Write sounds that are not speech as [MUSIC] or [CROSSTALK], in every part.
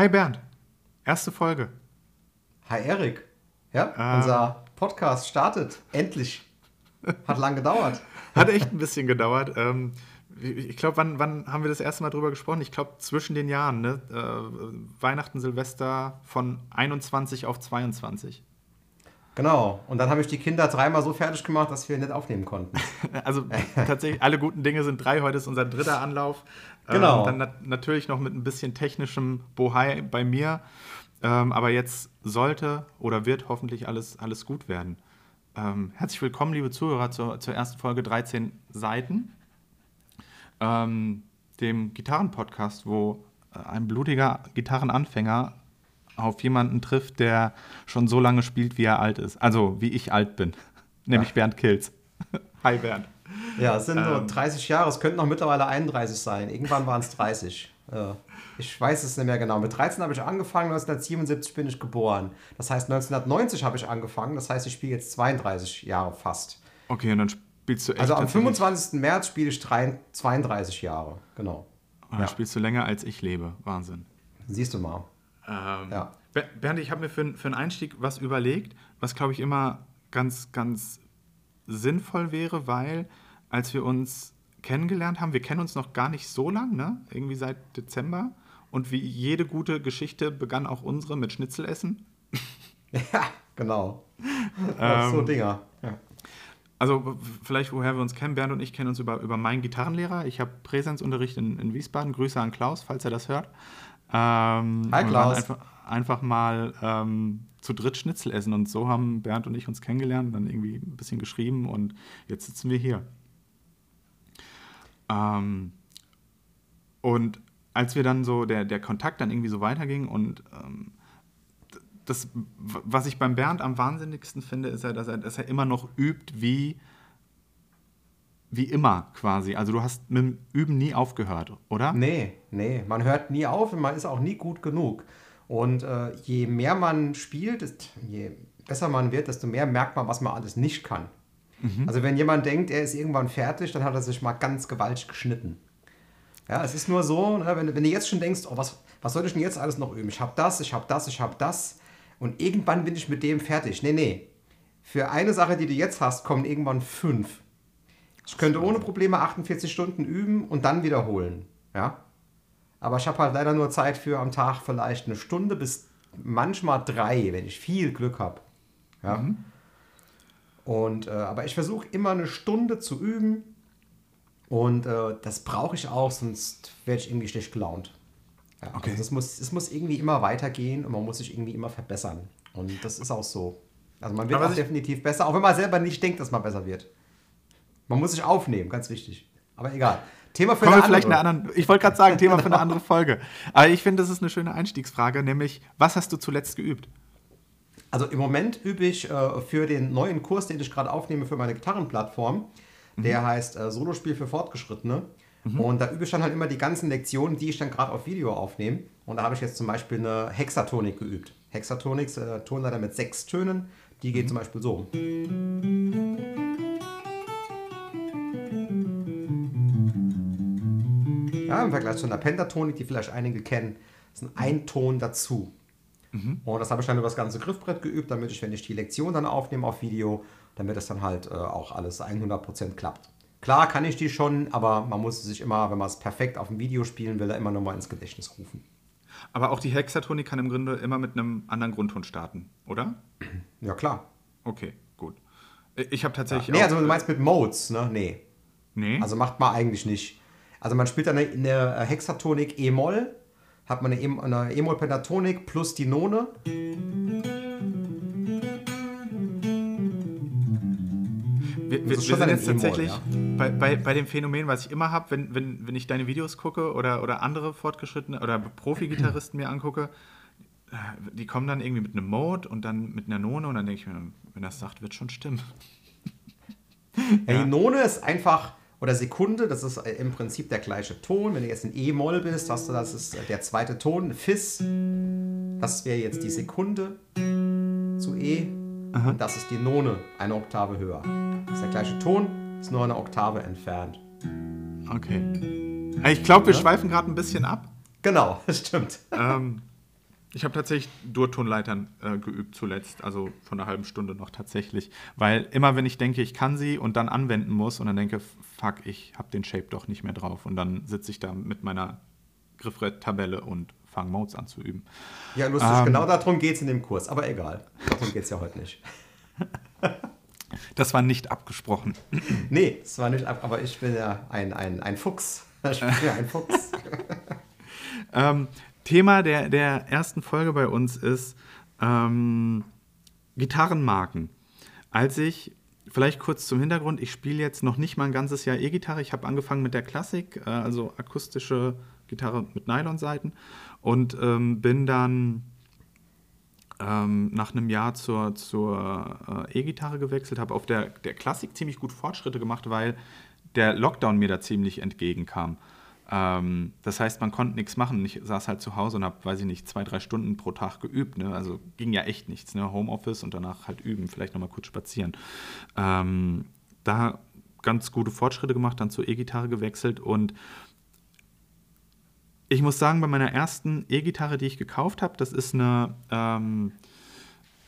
Hi Bernd, erste Folge. Hi Erik. Ja, ähm. unser Podcast startet. Endlich. Hat lang gedauert. [LAUGHS] Hat echt ein bisschen gedauert. Ähm, ich glaube, wann, wann haben wir das erste Mal drüber gesprochen? Ich glaube, zwischen den Jahren, ne? Äh, Weihnachten, Silvester von 21 auf 22. Genau. Und dann habe ich die Kinder dreimal so fertig gemacht, dass wir nicht aufnehmen konnten. [LAUGHS] also tatsächlich, alle guten Dinge sind drei. Heute ist unser dritter Anlauf. Genau. Ähm, dann nat natürlich noch mit ein bisschen technischem Bohai bei mir. Ähm, aber jetzt sollte oder wird hoffentlich alles, alles gut werden. Ähm, herzlich willkommen, liebe Zuhörer, zur, zur ersten Folge 13 Seiten, ähm, dem Gitarrenpodcast, wo äh, ein blutiger Gitarrenanfänger auf jemanden trifft, der schon so lange spielt, wie er alt ist. Also wie ich alt bin, [LAUGHS] nämlich ja. Bernd Kills. [LAUGHS] Hi Bernd. [LAUGHS] Ja, es sind ähm, nur 30 Jahre, es könnten noch mittlerweile 31 sein. Irgendwann waren es 30. Ja. Ich weiß es nicht mehr genau. Mit 13 habe ich angefangen, 1977 bin ich geboren. Das heißt, 1990 habe ich angefangen. Das heißt, ich spiele jetzt 32 Jahre fast. Okay, und dann spielst du echt. Also am 25. März spiele ich 32 Jahre, genau. Und dann ja. spielst du länger als ich lebe. Wahnsinn. Siehst du mal. Ähm, ja. Bernd, ich habe mir für, für einen Einstieg was überlegt, was glaube ich immer ganz, ganz sinnvoll wäre, weil als wir uns kennengelernt haben, wir kennen uns noch gar nicht so lang, ne? irgendwie seit Dezember. Und wie jede gute Geschichte begann auch unsere mit Schnitzelessen. [LAUGHS] Ja, genau. [LAUGHS] Ähm, so Dinger. Ja. Also vielleicht, woher wir uns kennen, Bernd und ich kennen uns über, über meinen Gitarrenlehrer. Ich habe Präsenzunterricht in, in Wiesbaden. Grüße an Klaus, falls er das hört. Ähm, Hi Klaus. Einfach, einfach, mal ähm, zu dritt Schnitzel essen. Und so haben Bernd und ich uns kennengelernt, dann irgendwie ein bisschen geschrieben und jetzt sitzen wir hier. Ähm, und als wir dann so, der, der Kontakt dann irgendwie so weiterging und ähm, das, was ich beim Bernd am wahnsinnigsten finde, ist ja, dass er, dass er immer noch übt wie, wie immer quasi. Also du hast mit dem Üben nie aufgehört, oder? Nee, nee, man hört nie auf und man ist auch nie gut genug. Und äh, je mehr man spielt, je besser man wird, desto mehr merkt man, was man alles nicht kann. Mhm. Also wenn jemand denkt, er ist irgendwann fertig, dann hat er sich mal ganz gewaltig geschnitten. Ja, es ist nur so, ne, wenn, wenn, du jetzt schon denkst, oh, was, was soll ich denn jetzt alles noch üben? Ich habe das, ich habe das, ich habe das und irgendwann bin ich mit dem fertig. Nee, nee. Für eine Sache, die du jetzt hast, kommen irgendwann fünf. Ich könnte ohne Probleme 48 Stunden üben und dann wiederholen. Ja? Aber ich habe halt leider nur Zeit für am Tag vielleicht eine Stunde bis manchmal drei, wenn ich viel Glück habe. Ja? Mhm. Und, äh, aber ich versuche immer eine Stunde zu üben und äh, das brauche ich auch, sonst werde ich irgendwie schlecht gelaunt. Ja, okay. Also es, muss, es muss irgendwie immer weitergehen und man muss sich irgendwie immer verbessern. Und das ist auch so. Also man wird Aber auch definitiv besser, auch wenn man selber nicht denkt, dass man besser wird. Man muss sich aufnehmen, ganz wichtig. Aber egal. Thema für eine vielleicht andere. eine andere. Ich wollte gerade sagen, Thema für eine andere Folge. Aber ich finde, das ist eine schöne Einstiegsfrage, nämlich, was hast du zuletzt geübt? Also im Moment übe ich äh, für den neuen Kurs, den ich gerade aufnehme für meine Gitarrenplattform, Mhm. Der heißt äh, Solospiel für Fortgeschrittene. Mhm. Und da übe ich dann halt immer die ganzen Lektionen, die ich dann gerade auf Video aufnehme. Und da habe ich jetzt zum Beispiel eine Hexatonik geübt. Hexatonik ist äh, Tonleiter mit sechs Tönen. Die geht mhm. zum Beispiel so. Ja, im Vergleich zu einer Pentatonik, die vielleicht einige kennen, ist ein Einton dazu. Mhm. Und das habe ich dann über das ganze Griffbrett geübt, damit ich, wenn ich die Lektion dann aufnehme auf Video, damit das dann halt äh, auch alles 100% klappt. Klar kann ich die schon, aber man muss sich immer, wenn man es perfekt auf dem Video spielen will, immer nochmal ins Gedächtnis rufen. Aber auch die Hexatonik kann im Grunde immer mit einem anderen Grundton starten, oder? [CLEARS THROAT] Ja, klar. Okay, gut. Ich habe tatsächlich. Ja. Nee, also du meinst mit Modes, ne? Nee. Nee. Also macht man eigentlich nicht. Also man spielt dann eine Hexatonik E-Moll, hat man eine E-Moll-Pentatonik plus die None. Wir, wir, wir sind jetzt tatsächlich ja. bei, bei, bei dem Phänomen, was ich immer habe, wenn, wenn, wenn ich deine Videos gucke oder, oder andere fortgeschrittene oder Profi-Gitarristen mir angucke, äh, die kommen dann irgendwie mit einem Mode und dann mit einer None und dann denke ich mir, wenn das sagt, wird schon stimmen. Ja, die None ist einfach, oder Sekunde, das ist äh, im Prinzip der gleiche Ton. Wenn du jetzt in E-Moll bist, hast du, das ist äh, der zweite Ton, Fis. Das wäre jetzt die Sekunde zu E. Aha. Und das ist die None, eine Oktave höher. Das ist der gleiche Ton, ist nur eine Oktave entfernt. Okay. Ich glaube, wir ja? schweifen gerade ein bisschen ab. Genau, [LAUGHS] das stimmt. Ähm, Ich habe tatsächlich Durtonleitern äh, geübt zuletzt, also von einer halben Stunde noch tatsächlich. Weil immer, wenn ich denke, ich kann sie und dann anwenden muss und dann denke, fuck, ich habe den Shape doch nicht mehr drauf. Und dann sitze ich da mit meiner Griffbrett-Tabelle und fange Modes an zu üben. Ja, lustig, ähm, genau darum geht es in dem Kurs, aber egal. Darum geht es ja heute nicht. [LAUGHS] das war nicht abgesprochen. [CLEARS THROAT] nee, es war nicht ab, aber ich bin ja ein, ein, ein Fuchs. [LAUGHS] Ich bin ja ein Fuchs. [LAUGHS] ähm, Thema der, der ersten Folge bei uns ist ähm, Gitarrenmarken. Als ich, vielleicht kurz zum Hintergrund, ich spiele jetzt noch nicht mal ein ganzes Jahr E-Gitarre. Ich habe angefangen mit der Klassik, äh, also akustische Gitarre mit Nylonseiten und ähm, bin dann ähm, nach einem Jahr zur, zur äh, E-Gitarre gewechselt, habe auf der, der Klassik ziemlich gut Fortschritte gemacht, weil der Lockdown mir da ziemlich entgegenkam. Ähm, das heißt, man konnte nichts machen. Ich saß halt zu Hause und habe, weiß ich nicht, zwei, drei Stunden pro Tag geübt. Ne? Also ging ja echt nichts. Ne? Homeoffice und danach halt üben, vielleicht nochmal kurz spazieren. Ähm, da ganz gute Fortschritte gemacht, dann zur E-Gitarre gewechselt und ich muss sagen, bei meiner ersten E-Gitarre, die ich gekauft habe, das ist eine, ähm,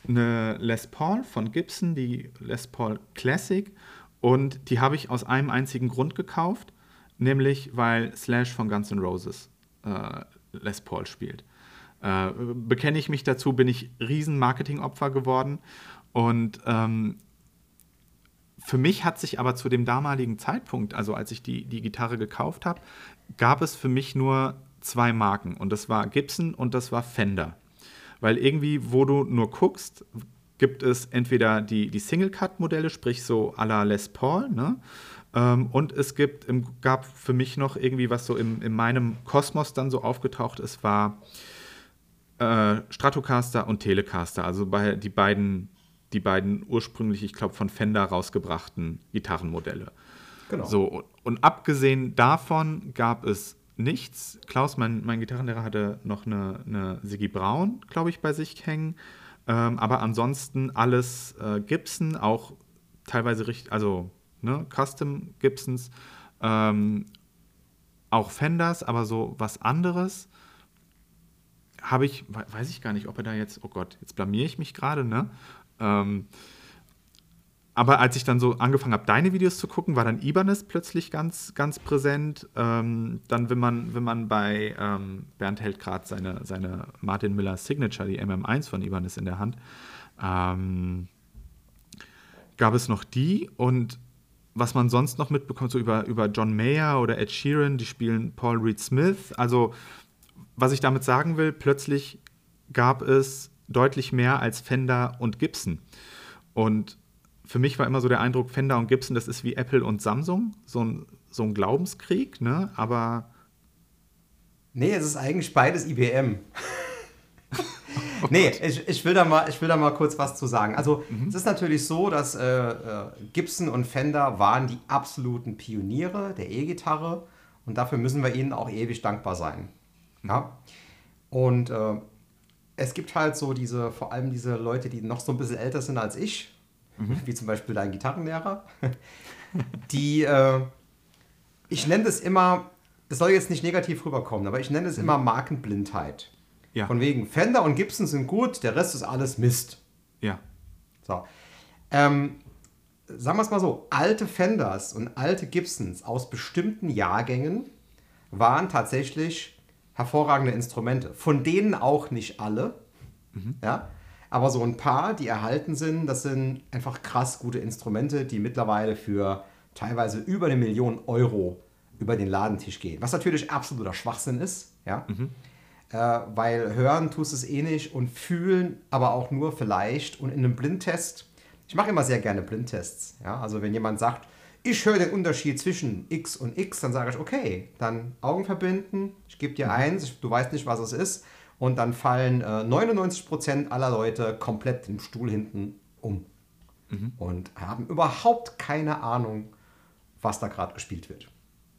eine Les Paul von Gibson, die Les Paul Classic. Und die habe ich aus einem einzigen Grund gekauft nämlich weil Slash von Guns N' Roses äh, Les Paul spielt. Äh, bekenne ich mich dazu, bin ich riesen Marketingopfer geworden und ähm, für mich hat sich aber zu dem damaligen Zeitpunkt, also als ich die, die Gitarre gekauft habe, gab es für mich nur zwei Marken und das war Gibson und das war Fender. Weil irgendwie, wo du nur guckst, gibt es entweder die, die Single-Cut-Modelle, sprich so à la Les Paul, ne? Ähm, und es gibt, im, gab für mich noch irgendwie, was so im, in meinem Kosmos dann so aufgetaucht ist, war äh, Stratocaster und Telecaster, also bei, die beiden, die beiden ursprünglich, ich glaube, von Fender rausgebrachten Gitarrenmodelle. Genau. So, und abgesehen davon gab es nichts. Klaus, mein, mein Gitarrenlehrer, hatte noch eine, eine Siggy Braun, glaube ich, bei sich hängen. Ähm, aber ansonsten alles äh, Gibson, auch teilweise richtig, also ne? Custom Gibsons, ähm, auch Fenders, aber so was anderes habe ich, weiß ich gar nicht, ob er da jetzt, oh Gott, jetzt blamier ich mich gerade, ne? Ähm, aber als ich dann so angefangen habe, deine Videos zu gucken, war dann Ibanez plötzlich ganz, ganz präsent. Ähm, dann, wenn man, wenn man bei ähm, Bernd hält gerade seine, seine Martin Miller Signature, die MM1 von Ibanez in der Hand, ähm, gab es noch die und was man sonst noch mitbekommt, so über, über John Mayer oder Ed Sheeran, die spielen Paul Reed Smith. Also, was ich damit sagen will, plötzlich gab es deutlich mehr als Fender und Gibson. Und für mich war immer so der Eindruck, Fender und Gibson, das ist wie Apple und Samsung, so ein, so ein Glaubenskrieg, ne? Aber. Nee, es ist eigentlich beides IBM. Oh nee, ich, ich, will da mal, ich will da mal kurz was zu sagen. Also, mhm. es ist natürlich so, dass äh, äh, Gibson und Fender waren die absoluten Pioniere der E-Gitarre und dafür müssen wir ihnen auch ewig dankbar sein. Mhm. Ja? Und äh, es gibt halt so diese, vor allem diese Leute, die noch so ein bisschen älter sind als ich, mhm. wie zum Beispiel dein Gitarrenlehrer, [LAUGHS] die, äh, ich nenne das immer, es soll jetzt nicht negativ rüberkommen, aber ich nenne es mhm. immer Markenblindheit. Ja. Von wegen Fender und Gibson sind gut, der Rest ist alles Mist. Ja. So. Ähm, sagen wir es mal so, alte Fenders und alte Gibsons aus bestimmten Jahrgängen waren tatsächlich hervorragende Instrumente. Von denen auch nicht alle. Mhm. Ja. Aber so ein paar, die erhalten sind, das sind einfach krass gute Instrumente, die mittlerweile für teilweise über eine Million Euro über den Ladentisch gehen. Was natürlich absoluter Schwachsinn ist. Ja. Mhm weil hören tust es eh nicht und fühlen aber auch nur vielleicht. Und in einem Blindtest, ich mache immer sehr gerne Blindtests. Ja? Also wenn jemand sagt, ich höre den Unterschied zwischen X und X, dann sage ich, okay, dann Augen verbinden, ich gebe dir mhm. eins, du weißt nicht, was es ist. Und dann fallen äh, 99% aller Leute komplett im Stuhl hinten um. Mhm. Und haben überhaupt keine Ahnung, was da gerade gespielt wird.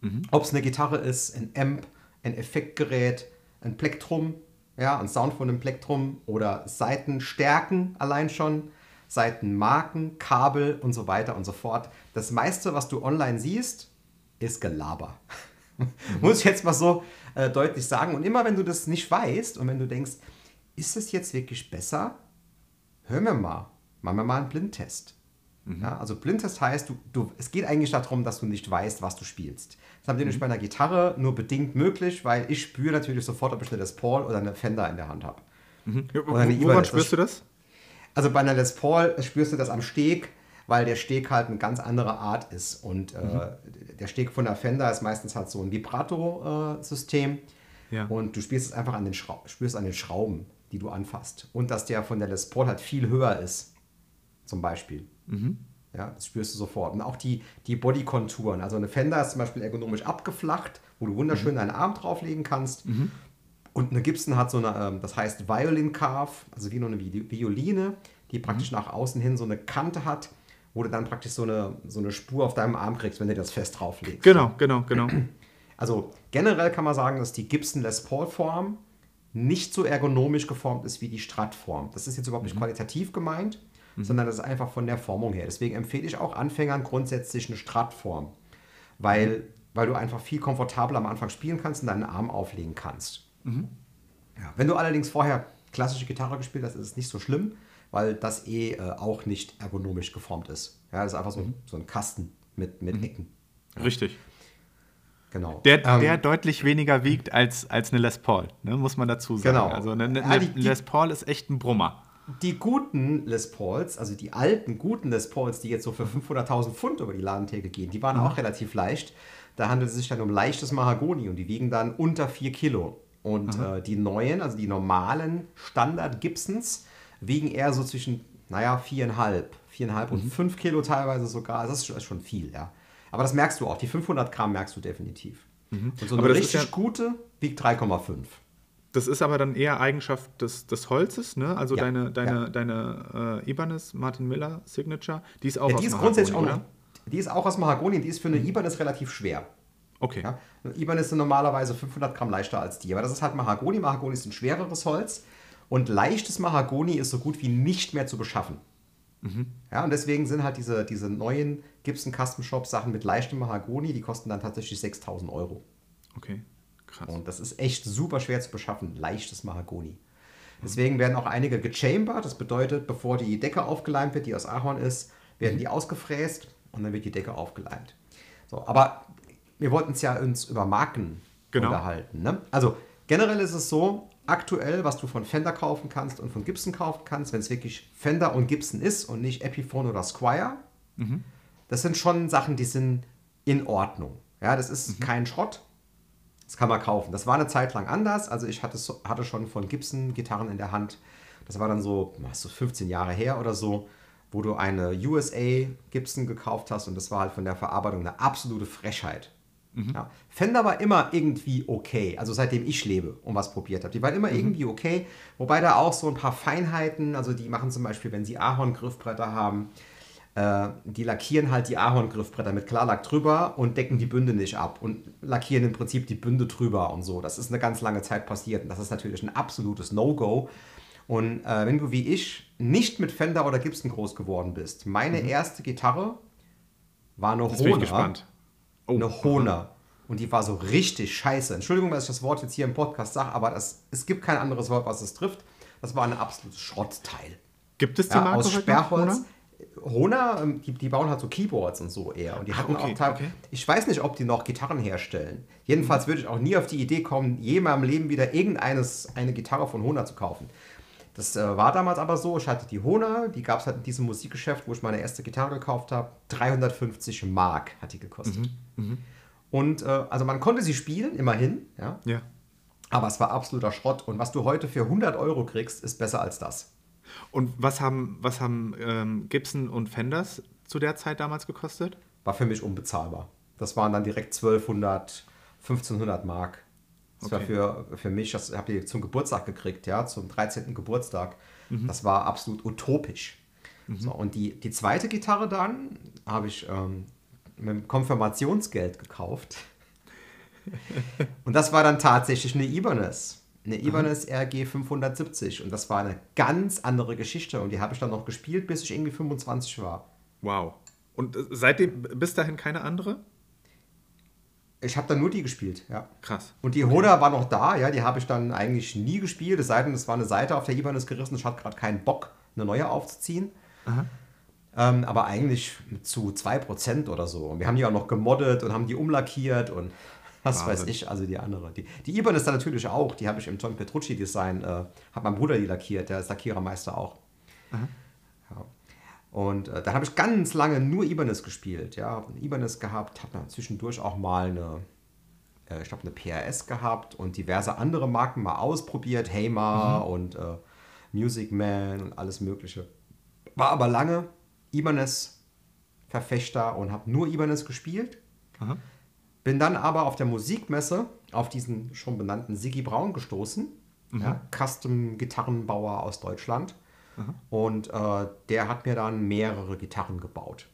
Mhm. Ob es eine Gitarre ist, ein Amp, ein Effektgerät, ein Plektrum, ja, ein Sound von einem Plektrum oder Seitenstärken allein schon, Seitenmarken, Kabel und so weiter und so fort. Das meiste, was du online siehst, ist Gelaber. [LAUGHS] Muss ich jetzt mal so äh, deutlich sagen. Und immer wenn du das nicht weißt und wenn du denkst, ist es jetzt wirklich besser? Hören wir mal. Machen wir mal einen Blindtest. Ja, also Blindtest heißt, du, du, es geht eigentlich darum, dass du nicht weißt, was du spielst. Das haben nämlich bei einer Gitarre nur bedingt möglich, weil ich spüre natürlich sofort, ob ich eine Les Paul oder eine Fender in der Hand habe. Ja, woran spürst du das? Also bei einer Les Paul spürst du das am Steg, weil der Steg halt eine ganz andere Art ist. Und äh, der Steg von der Fender ist meistens halt so ein Vibrato-System. Ja. Und du spürst es einfach an den, Schrau spürst an den Schrauben, die du anfasst. Und dass der von der Les Paul halt viel höher ist, zum Beispiel. Ja, das spürst du sofort. Und auch die, die Bodykonturen. Also eine Fender ist zum Beispiel ergonomisch abgeflacht, wo du wunderschön deinen Arm drauflegen kannst. Und eine Gibson hat so eine, ähm, das heißt Violin Carve, also wie nur eine Vi- Violine, die praktisch nach außen hin so eine Kante hat, wo du dann praktisch so eine, so eine Spur auf deinem Arm kriegst, wenn du das fest drauflegst. Genau, genau, genau. Also generell kann man sagen, dass die Gibson Les Paul Form nicht so ergonomisch geformt ist wie die Strat Form. Das ist jetzt überhaupt nicht qualitativ gemeint, sondern das ist einfach von der Formung her. Deswegen empfehle ich auch Anfängern grundsätzlich eine Strat Form, weil, weil du einfach viel komfortabler am Anfang spielen kannst und deinen Arm auflegen kannst. Ja, wenn du allerdings vorher klassische Gitarre gespielt hast, ist es nicht so schlimm, weil das eh äh, auch nicht ergonomisch geformt ist. Ja, das ist einfach so, so ein Kasten mit, mit Ecken. Richtig. Genau. Der, Ähm, der deutlich weniger wiegt als, als eine Les Paul, ne, muss man dazu sagen. Genau. Also eine, eine, Ja, die- eine Les Paul ist echt ein Brummer. Die guten Les Pauls, also die alten guten Les Pauls, die jetzt so für 500.000 Pfund über die Ladentheke gehen, die waren auch relativ leicht. Da handelt es sich dann um leichtes Mahagoni und die wiegen dann unter 4 Kilo. Und äh, die neuen, also die normalen Standard Gibsons, wiegen eher so zwischen, naja, 4,5, 4,5 und 5 Kilo teilweise sogar. Also das ist schon- ist schon viel, ja. Aber das merkst du auch. Die 500 Gramm merkst du definitiv. Und so eine richtig ja- gute wiegt 3,5. Das ist aber dann eher Eigenschaft des, des Holzes, ne? Also Ja, deine, deine, ja. deine äh, Ibanez Martin Miller Signature, die ist auch Ja, aus die ist Mahagoni, grundsätzlich auch oder? die ist auch aus Mahagoni, die ist für eine Ibanez relativ schwer. Okay. Ja? Eine Ibanez sind normalerweise 500 Gramm leichter als die, aber das ist halt Mahagoni. Mahagoni ist ein schwereres Holz und leichtes Mahagoni ist so gut wie nicht mehr zu beschaffen. Ja, und deswegen sind halt diese, diese neuen Gibson Custom Shop Sachen mit leichtem Mahagoni, die kosten dann tatsächlich 6000 Euro. Okay. Krass. Und das ist echt super schwer zu beschaffen, leichtes Mahagoni. Deswegen werden auch einige gechambert, das bedeutet, bevor die Decke aufgeleimt wird, die aus Ahorn ist, werden die ausgefräst und dann wird die Decke aufgeleimt. So, aber wir wollten es ja uns über Marken Genau. unterhalten. Ne? Also generell ist es so, aktuell, was du von Fender kaufen kannst und von Gibson kaufen kannst, wenn es wirklich Fender und Gibson ist und nicht Epiphone oder Squire, das sind schon Sachen, die sind in Ordnung. Ja, das ist kein Schrott. Das kann man kaufen. Das war eine Zeit lang anders. Also ich hatte, hatte schon von Gibson Gitarren in der Hand. Das war dann so, so 15 Jahre her oder so, wo du eine USA Gibson gekauft hast und das war halt von der Verarbeitung eine absolute Frechheit. Ja. Fender war immer irgendwie okay, also seitdem ich lebe und was probiert habe. Die waren immer irgendwie okay, wobei da auch so ein paar Feinheiten, also die machen zum Beispiel, wenn sie Ahorn-Griffbretter haben, äh, die lackieren halt die Ahorn-Griffbretter mit Klarlack drüber und decken die Bünde nicht ab und lackieren im Prinzip die Bünde drüber und so. Das ist eine ganz lange Zeit passiert und das ist natürlich ein absolutes No-Go. Und äh, wenn du wie ich nicht mit Fender oder Gibson groß geworden bist, meine erste Gitarre war eine Jetzt gespannt. Oh, Eine Hohner. Und die war so richtig scheiße. Entschuldigung, dass ich das Wort jetzt hier im Podcast sage, aber das, es gibt kein anderes Wort, was es trifft. Das war ein absolutes Schrottteil. Gibt es die Ja, Marke aus heute noch, Sperrholz. Hohner, ähm, die, die bauen halt so Keyboards und so eher. Und die Ah, hatten okay, auch okay. Ich weiß nicht, ob die noch Gitarren herstellen. Jedenfalls würde ich auch nie auf die Idee kommen, jemals im Leben wieder irgendeines eine Gitarre von Hohner zu kaufen. Das äh, war damals aber so. Ich hatte die Hohner, die gab es halt in diesem Musikgeschäft, wo ich meine erste Gitarre gekauft habe. 350 Mark hat die gekostet. Mhm, Und äh, also man konnte sie spielen, immerhin, ja. Ja. Aber es war absoluter Schrott. Und was du heute für 100 Euro kriegst, ist besser als das. Und was haben, was haben ähm, Gibson und Fenders zu der Zeit damals gekostet? War für mich unbezahlbar. Das waren dann direkt 1200, 1500 Mark. Das war Okay. für, für mich, das habe ich zum Geburtstag gekriegt, ja, zum 13. Geburtstag. Mhm. Das war absolut utopisch. So, und die, die zweite Gitarre dann habe ich ähm, mit Konfirmationsgeld gekauft. [LAUGHS] und das war dann tatsächlich eine Ibanez. Eine Ibanez RG 570. Und das war eine ganz andere Geschichte. Und die habe ich dann noch gespielt, bis ich irgendwie 25 war. Wow. Und äh, seitdem bis dahin keine andere? Ich habe dann nur die gespielt, ja. Krass. Und die Hoda war noch da, ja, die habe ich dann eigentlich nie gespielt, es sei denn, es war eine Seite auf der Ibanez gerissen, ich hatte gerade keinen Bock, eine neue aufzuziehen. Ähm, aber eigentlich zu 2% oder so. Und wir haben die auch noch gemoddet und haben die umlackiert und was Wahnsinn. weiß ich, also die andere. Die, die Ibanez dann natürlich auch, die habe ich im John Petrucci Design, äh, hat mein Bruder die lackiert, der ist Lackierermeister auch. Ja. Und äh, dann habe ich ganz lange nur Ibanez gespielt. Ja, habe Ibanez gehabt, habe dann zwischendurch auch mal eine, äh, ich glaube, eine PRS gehabt und diverse andere Marken mal ausprobiert, Hamer und äh, Music Man und alles Mögliche. War aber lange Ibanez-Verfechter und habe nur Ibanez gespielt. Aha. Bin dann aber auf der Musikmesse auf diesen schon benannten Siggi Braun gestoßen, ja, Custom-Gitarrenbauer aus Deutschland. Und äh, der hat mir dann mehrere Gitarren gebaut.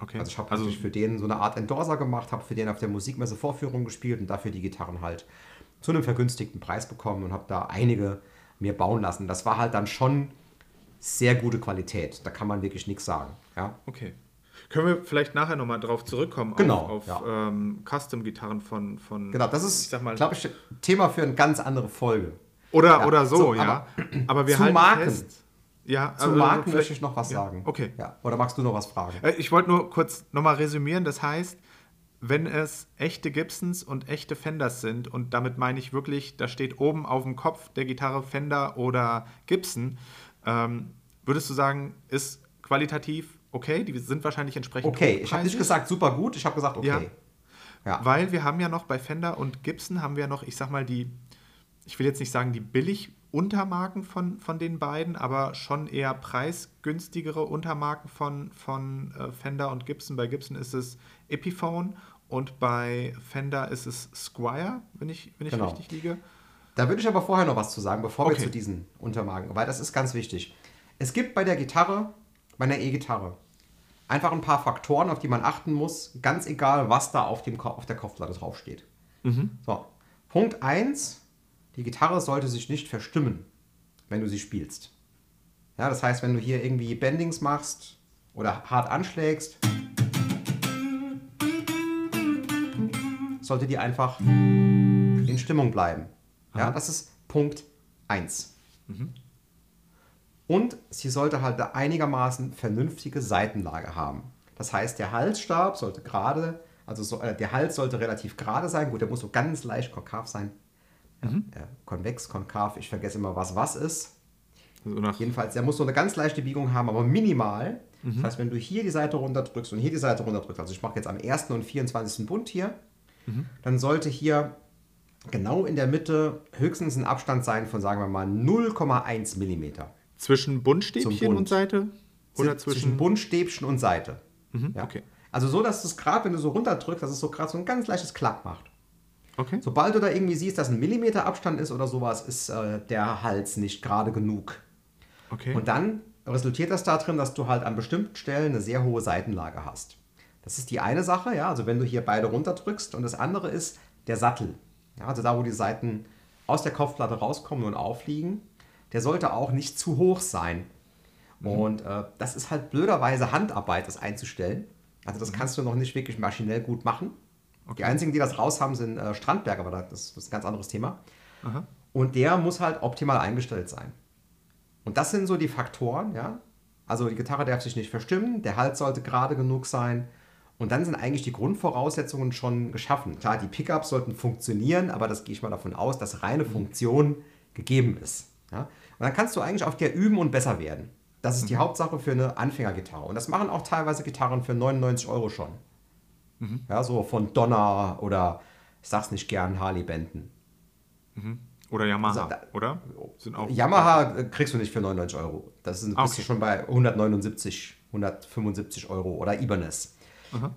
Okay. Also ich habe also, für den so eine Art Endorser gemacht, habe für den auf der Musikmesse Vorführung gespielt und dafür die Gitarren halt zu einem vergünstigten Preis bekommen und habe da einige mir bauen lassen. Das war halt dann schon sehr gute Qualität. Da kann man wirklich nichts sagen. Ja, okay. Können wir vielleicht nachher nochmal drauf zurückkommen Genau, auf, auf ähm, Custom-Gitarren von, von. genau. Das ist, glaube ich, Thema für eine ganz andere Folge. Oder, Ja, oder so, so, ja. Aber wir zu halten Marken. fest. Ja, Zu also Marken möchte ich noch was ja, sagen. Okay. Ja. Oder magst du noch was fragen? Äh, Ich wollte nur kurz nochmal resümieren. Das heißt, wenn es echte Gibsons und echte Fenders sind, und damit meine ich wirklich, da steht oben auf dem Kopf der Gitarre Fender oder Gibson, ähm, würdest du sagen, ist qualitativ okay? Die sind wahrscheinlich entsprechend Okay, ich habe nicht gesagt super gut, ich habe gesagt okay. Ja. Ja. Weil wir haben ja noch bei Fender und Gibson haben wir noch, ich sag mal, die, ich will jetzt nicht sagen die billig Untermarken von, von den beiden, aber schon eher preisgünstigere Untermarken von, von äh, Fender und Gibson. Bei Gibson ist es Epiphone und bei Fender ist es Squire, wenn ich, wenn ich Genau. richtig liege. Da würde ich aber vorher noch was zu sagen, bevor Okay. wir zu diesen Untermarken, weil das ist ganz wichtig. Es gibt bei der Gitarre, bei einer E-Gitarre, einfach ein paar Faktoren, auf die man achten muss, ganz egal, was da auf, dem, auf der Kopfplatte draufsteht. So, Punkt 1, die Gitarre sollte sich nicht verstimmen, wenn du sie spielst. Ja, das heißt, wenn du hier irgendwie Bendings machst oder hart anschlägst, sollte die einfach in Stimmung bleiben. Ja, das ist Punkt 1. Und sie sollte halt eine einigermaßen vernünftige Seitenlage haben. Das heißt, der Halsstab sollte gerade, also so, äh, der Hals sollte relativ gerade sein. Gut, der muss so ganz leicht konkav sein. Ja, äh, konvex, konkav, ich vergesse immer, was was ist. Also nach, Jedenfalls, der muss so eine ganz leichte Biegung haben, aber minimal. Das heißt, wenn du hier die Seite runterdrückst und hier die Seite runterdrückst, also ich mache jetzt am 1. und 24. Bund hier, dann sollte hier genau in der Mitte höchstens ein Abstand sein von, sagen wir mal, 0,1 Millimeter. Zwischen Buntstäbchen und Seite? Oder zwischen. Bundstäbchen und Seite. Ja. okay. Also so, dass es gerade, wenn du so runterdrückst, dass es so gerade so ein ganz leichtes Klack macht. Okay. Sobald du da irgendwie siehst, dass ein Millimeter Abstand ist oder sowas, ist äh, der Hals nicht gerade genug. Okay. Und dann resultiert das darin, dass du halt an bestimmten Stellen eine sehr hohe Seitenlage hast. Das ist die eine Sache, ja, also wenn du hier beide runterdrückst. Und das andere ist der Sattel. Ja, also da, wo die Seiten aus der Kopfplatte rauskommen und aufliegen, der sollte auch nicht zu hoch sein. Und äh, das ist halt blöderweise Handarbeit, das einzustellen. Also das kannst du noch nicht wirklich maschinell gut machen. Die einzigen, die das raus haben, sind äh, Strandberger, aber das ist ein ganz anderes Thema. Aha. Und der muss halt optimal eingestellt sein. Und das sind so die Faktoren, ja. Also die Gitarre darf sich nicht verstimmen, der Hals sollte gerade genug sein. Und dann sind eigentlich die Grundvoraussetzungen schon geschaffen. Klar, die Pickups sollten funktionieren, aber das gehe ich mal davon aus, dass reine Funktion gegeben ist. Ja? Und dann kannst du eigentlich auf der üben und besser werden. Das ist die Hauptsache für eine Anfängergitarre. Und das machen auch teilweise Gitarren für 99 Euro schon. Ja, so von Donner oder, ich sag's nicht gern, Harley Benton. Oder Yamaha, Also oder? Sind auch. Yamaha äh, kriegst du nicht für 99 Euro. Das ist, Ah, bist du okay. schon bei 179, 175 Euro oder Ibanez.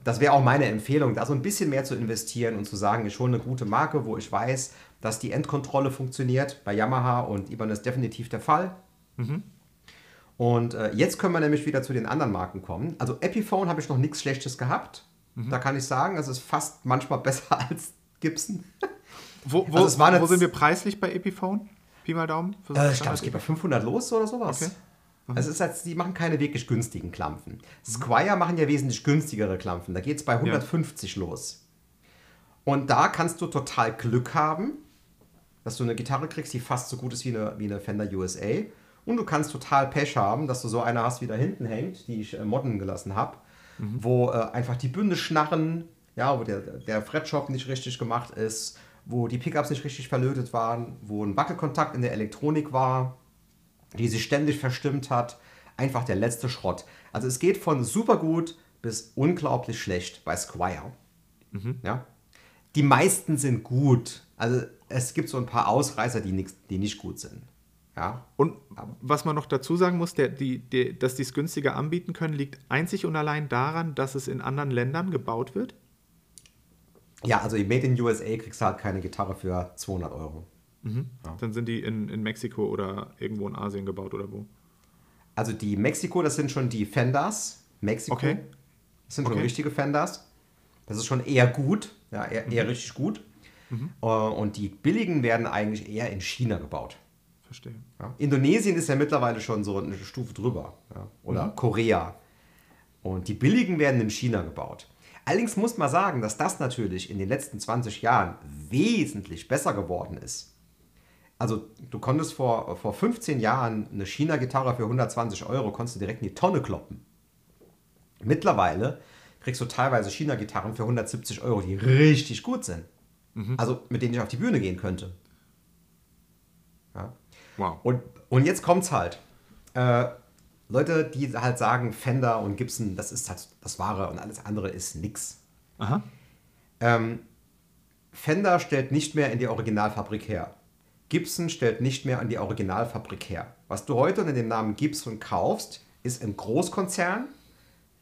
Das wäre auch meine Empfehlung, da so ein bisschen mehr zu investieren und zu sagen, ich hole eine gute Marke, wo ich weiß, dass die Endkontrolle funktioniert. Bei Yamaha und Ibanez definitiv der Fall. Und äh, jetzt können wir nämlich wieder zu den anderen Marken kommen. Also Epiphone habe ich noch nichts Schlechtes gehabt. Da kann ich sagen, es ist fast manchmal [LAUGHS] besser als Gibson. Wo, wo, Also es waren wo sind wir preislich bei Epiphone? Pi mal Daumen? Äh, ich glaube, es geht bei 500 los oder sowas. Okay. Also es ist halt, die machen keine wirklich günstigen Klampfen. Squire machen ja wesentlich günstigere Klampfen. Da geht es bei 150 los. Und da kannst du total Glück haben, dass du eine Gitarre kriegst, die fast so gut ist wie eine, wie eine Fender USA. Und du kannst total Pech haben, dass du so eine hast, wie da hinten hängt, die ich äh, modden gelassen habe, mhm. wo äh, einfach die Bünde schnarren, ja, wo der, der Fretshop nicht richtig gemacht ist, wo die Pickups nicht richtig verlötet waren, wo ein Wackelkontakt in der Elektronik war, die sich ständig verstimmt hat. Einfach der letzte Schrott. Also es geht von super gut bis unglaublich schlecht bei Squire. Mhm. Ja? Die meisten sind gut. Also es gibt so ein paar Ausreißer, die, nix, die nicht gut sind. Ja. Und was man noch dazu sagen muss, der, die, die, dass die es günstiger anbieten können, liegt einzig und allein daran, dass es in anderen Ländern gebaut wird? Ja, also Made in USA kriegst du halt keine Gitarre für 200 Euro. Mhm. Ja. Dann sind die in, in Mexiko oder irgendwo in Asien gebaut oder wo? Also die Mexiko, das sind schon die Fenders. Mexiko. Okay. Das sind okay. schon richtige Fenders. Das ist schon eher gut, ja, eher, eher mhm. richtig gut. Mhm. Äh, und die billigen werden eigentlich eher in China gebaut. Verstehe. Ja. Indonesien ist ja mittlerweile schon so eine Stufe drüber. Ja. Oder mhm. Korea. Und die billigen werden in China gebaut. Allerdings muss man sagen, dass das natürlich in den letzten 20 Jahren wesentlich besser geworden ist. Also du konntest vor, vor 15 Jahren eine China-Gitarre für 120 Euro, konntest du direkt in die Tonne kloppen. Mittlerweile kriegst du teilweise China-Gitarren für 170 Euro, die richtig gut sind. Mhm. Also mit denen ich auf die Bühne gehen könnte. Ja. Wow. Und, und jetzt kommt's halt. Äh, Leute, die halt sagen, Fender und Gibson, das ist halt das Wahre und alles andere ist nix. Aha. Ähm, Fender stellt nicht mehr in die Originalfabrik her. Gibson stellt nicht mehr an die Originalfabrik her. Was du heute unter dem Namen Gibson kaufst, ist ein Großkonzern,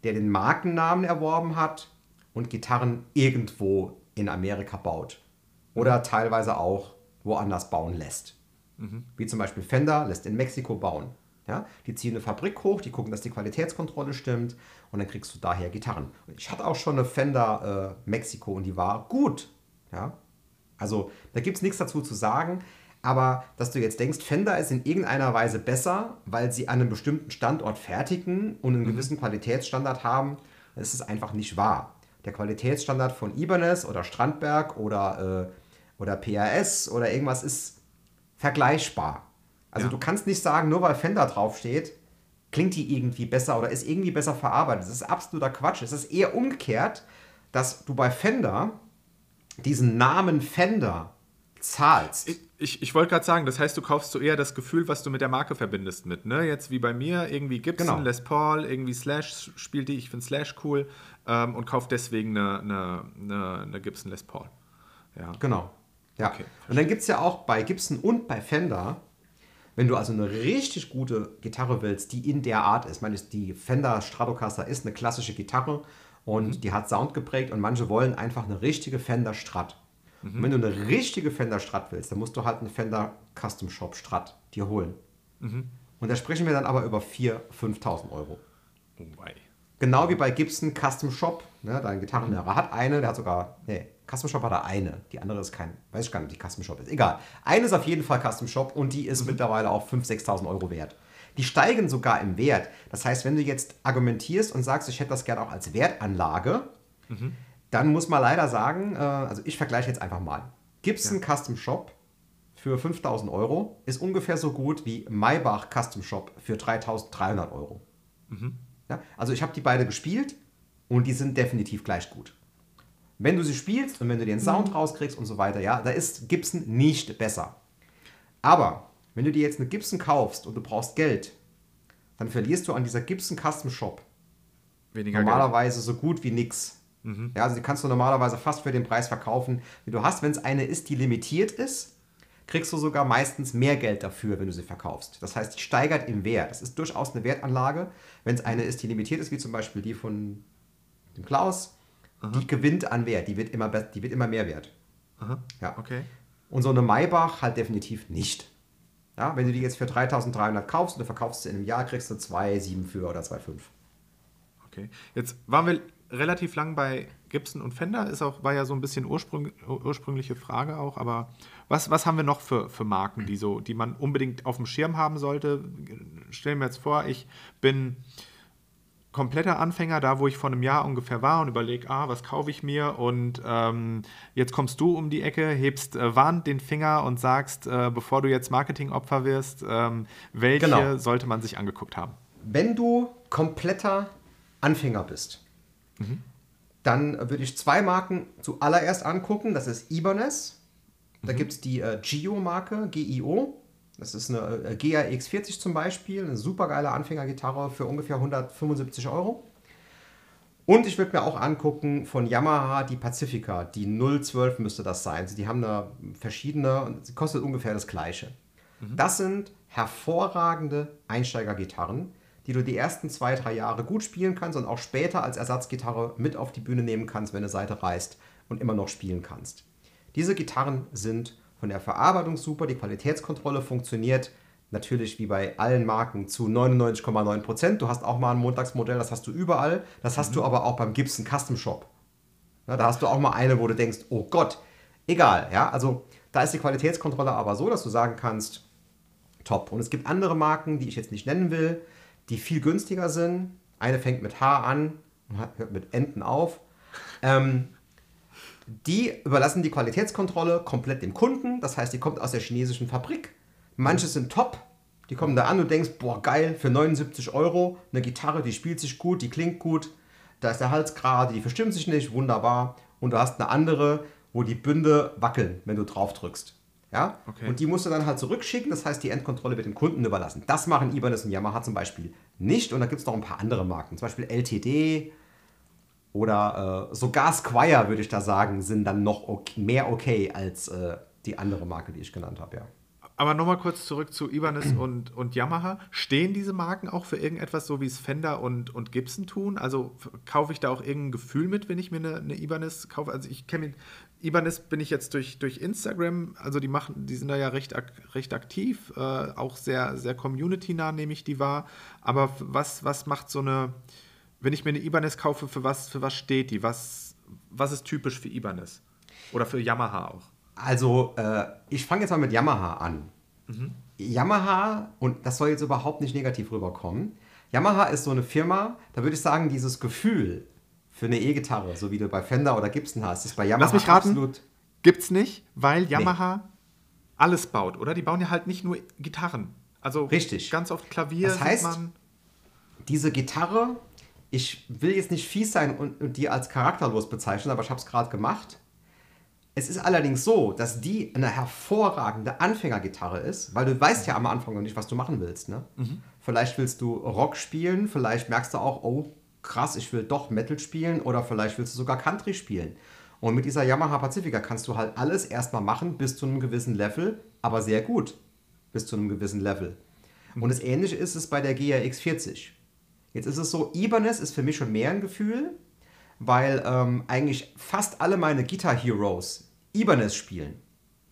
der den Markennamen erworben hat und Gitarren irgendwo in Amerika baut. Oder teilweise auch woanders bauen lässt. Mhm. Wie zum Beispiel Fender lässt in Mexiko bauen. Ja? Die ziehen eine Fabrik hoch, die gucken, dass die Qualitätskontrolle stimmt und dann kriegst du daher Gitarren. Ich hatte auch schon eine Fender äh, Mexiko und die war gut. Ja? Also da gibt es nichts dazu zu sagen. Aber dass du jetzt denkst, Fender ist in irgendeiner Weise besser, weil sie an einem bestimmten Standort fertigen und einen mhm. gewissen Qualitätsstandard haben, das ist einfach nicht wahr. Der Qualitätsstandard von Ibanez oder Strandberg oder, äh, oder PRS oder irgendwas ist vergleichbar. Also ja. du kannst nicht sagen, nur weil Fender draufsteht, klingt die irgendwie besser oder ist irgendwie besser verarbeitet. Das ist absoluter Quatsch. Es ist eher umgekehrt, dass du bei Fender diesen Namen Fender zahlst. Ich, ich, ich wollte gerade sagen, das heißt, du kaufst so eher das Gefühl, was du mit der Marke verbindest mit. Ne? Jetzt wie bei mir, irgendwie Gibson, genau. Les Paul, irgendwie Slash spielt die, ich finde Slash cool ähm, und kauf deswegen eine, eine, eine, eine, Gibson Les Paul. Ja. Genau. Ja. Okay, und dann gibt es ja auch bei Gibson und bei Fender wenn du also eine richtig gute Gitarre willst, die in der Art ist, ich meine, die Fender Stratocaster ist eine klassische Gitarre und mhm. die hat Sound geprägt und manche wollen einfach eine richtige Fender Strat. Mhm. Und wenn du eine richtige Fender Strat willst, dann musst du halt eine Fender Custom Shop Strat dir holen. Mhm. Und da sprechen wir dann aber über 4.000, 5.000 Euro. Oh, Genau wie bei Gibson Custom Shop. Ne, dein Gitarrenlehrer hat eine, der hat sogar, nee, Custom Shop hat er eine. Die andere ist kein, weiß ich gar nicht, ob die Custom Shop ist. Egal. Eine ist auf jeden Fall Custom Shop und die ist mhm. mittlerweile auch 5.000, 6.000 Euro wert. Die steigen sogar im Wert. Das heißt, wenn du jetzt argumentierst und sagst, ich hätte das gerne auch als Wertanlage, mhm. Dann muss man leider sagen, äh, also ich vergleiche jetzt einfach mal. Gibson ja. Custom Shop für 5000 Euro ist ungefähr so gut wie Maybach Custom Shop für 3300 Euro. Mhm. Ja, also ich habe die beide gespielt und die sind definitiv gleich gut. Wenn du sie spielst und wenn du den Sound mhm. rauskriegst und so weiter, ja, da ist Gibson nicht besser. Aber wenn du dir jetzt eine Gibson kaufst und du brauchst Geld, dann verlierst du an dieser Gibson Custom Shop Weniger normalerweise Geld. so gut wie nix. Mhm. Ja, also die kannst du normalerweise fast für den Preis verkaufen, wie du hast. Wenn es eine ist, die limitiert ist, kriegst du sogar meistens mehr Geld dafür, wenn du sie verkaufst. Das heißt, die steigert im Wert. Das ist durchaus eine Wertanlage. Wenn es eine ist, die limitiert ist, wie zum Beispiel die von dem Klaus, Aha. die gewinnt an Wert, die wird immer, die wird immer mehr wert. Aha. Ja. Okay. Und so eine Maybach halt definitiv nicht. Ja, wenn du die jetzt für 3300 kaufst und du verkaufst sie in einem Jahr, kriegst du 2,7 für oder 2,5. Okay. Jetzt waren wir relativ lang bei Gibson und Fender, ist auch, war ja so ein bisschen ursprüng, ursprüngliche Frage auch, aber was, was haben wir noch für, für Marken, die, so, die man unbedingt auf dem Schirm haben sollte? Stellen wir jetzt vor, ich bin kompletter Anfänger, da wo ich vor einem Jahr ungefähr war und überlege, ah, was kaufe ich mir? Und ähm, jetzt kommst du um die Ecke, hebst äh, warnend den Finger und sagst, äh, bevor du jetzt Marketingopfer wirst, ähm, welche genau. sollte man sich angeguckt haben? Wenn du kompletter Anfänger bist, mhm. dann würde ich zwei Marken zuallererst angucken. Das ist Ibanez. Da mhm. gibt es die äh, Gio-Marke, GIO. Das ist eine äh, GRX40 zum Beispiel, eine super geile Anfängergitarre für ungefähr 175 Euro. Und ich würde mir auch angucken von Yamaha die Pacifica, die 012 müsste das sein. Die haben eine verschiedene und sie kostet ungefähr das gleiche. Mhm. Das sind hervorragende Einsteigergitarren, die du die ersten zwei, drei Jahre gut spielen kannst und auch später als Ersatzgitarre mit auf die Bühne nehmen kannst, wenn eine Seite reißt und immer noch spielen kannst. Diese Gitarren sind von der Verarbeitung super, die Qualitätskontrolle funktioniert natürlich wie bei allen Marken zu 99,9 Prozent. Du hast auch mal ein Montagsmodell, das hast du überall. Das hast mhm. du aber auch beim Gibson Custom Shop. Ja, da hast du auch mal eine, wo du denkst, oh Gott, egal. Ja, also da ist die Qualitätskontrolle aber so, dass du sagen kannst, top. Und es gibt andere Marken, die ich jetzt nicht nennen will, die viel günstiger sind. Eine fängt mit H an und hört mit Enten auf. Ähm, die überlassen die Qualitätskontrolle komplett dem Kunden. Das heißt, die kommt aus der chinesischen Fabrik. Manche sind top. Die kommen da an und denkst, boah, geil, für 79 Euro eine Gitarre, die spielt sich gut, die klingt gut. Da ist der Hals gerade, die verstimmt sich nicht, wunderbar. Und du hast eine andere, wo die Bünde wackeln, wenn du drauf drückst. Ja? Okay. Und die musst du dann halt zurückschicken, das heißt, die Endkontrolle wird dem Kunden überlassen. Das machen Ibanez und Yamaha zum Beispiel nicht. Und da gibt es noch ein paar andere Marken, zum Beispiel LTD, oder äh, sogar Squire, würde ich da sagen, sind dann noch okay, mehr okay als äh, die andere Marke, die ich genannt habe, ja. Aber nochmal kurz zurück zu Ibanez [CLEARS THROAT] und, und Yamaha. Stehen diese Marken auch für irgendetwas, so wie es Fender und, und Gibson tun? Also kaufe ich da auch irgendein Gefühl mit, wenn ich mir eine, eine Ibanez kaufe? Also ich kenne Ibanez bin ich jetzt durch, durch Instagram, also die machen, die sind da ja recht, recht aktiv, äh, auch sehr, sehr community-nah, nehme ich die wahr. Aber was, was macht so eine, wenn ich mir eine Ibanez kaufe, für was, für was steht die? Was, was ist typisch für Ibanez? Oder für Yamaha auch? Also, äh, ich fange jetzt mal mit Yamaha an. Mhm. Yamaha, und das soll jetzt überhaupt nicht negativ rüberkommen, Yamaha ist so eine Firma, da würde ich sagen, dieses Gefühl für eine E-Gitarre, so wie du bei Fender oder Gibson hast, ist bei Yamaha Lass mich raten, absolut. Gibt's nicht, weil Yamaha nee. alles baut, oder? Die bauen ja halt nicht nur Gitarren. Also Richtig. ganz oft Klavier. Das heißt, diese Gitarre ich will jetzt nicht fies sein und, und die als charakterlos bezeichnen, aber ich habe es gerade gemacht. Es ist allerdings so, dass die eine hervorragende Anfängergitarre ist, weil du weißt ja am Anfang noch nicht, was du machen willst. Ne? Mhm. Vielleicht willst du Rock spielen, vielleicht merkst du auch, oh krass, ich will doch Metal spielen oder vielleicht willst du sogar Country spielen. Und mit dieser Yamaha Pacifica kannst du halt alles erstmal machen bis zu einem gewissen Level, aber sehr gut bis zu einem gewissen Level. Und das ähnliche ist es bei der GRX 40. Jetzt ist es so, Ibanez ist für mich schon mehr ein Gefühl, weil ähm, eigentlich fast alle meine Guitar Heroes Ibanez spielen.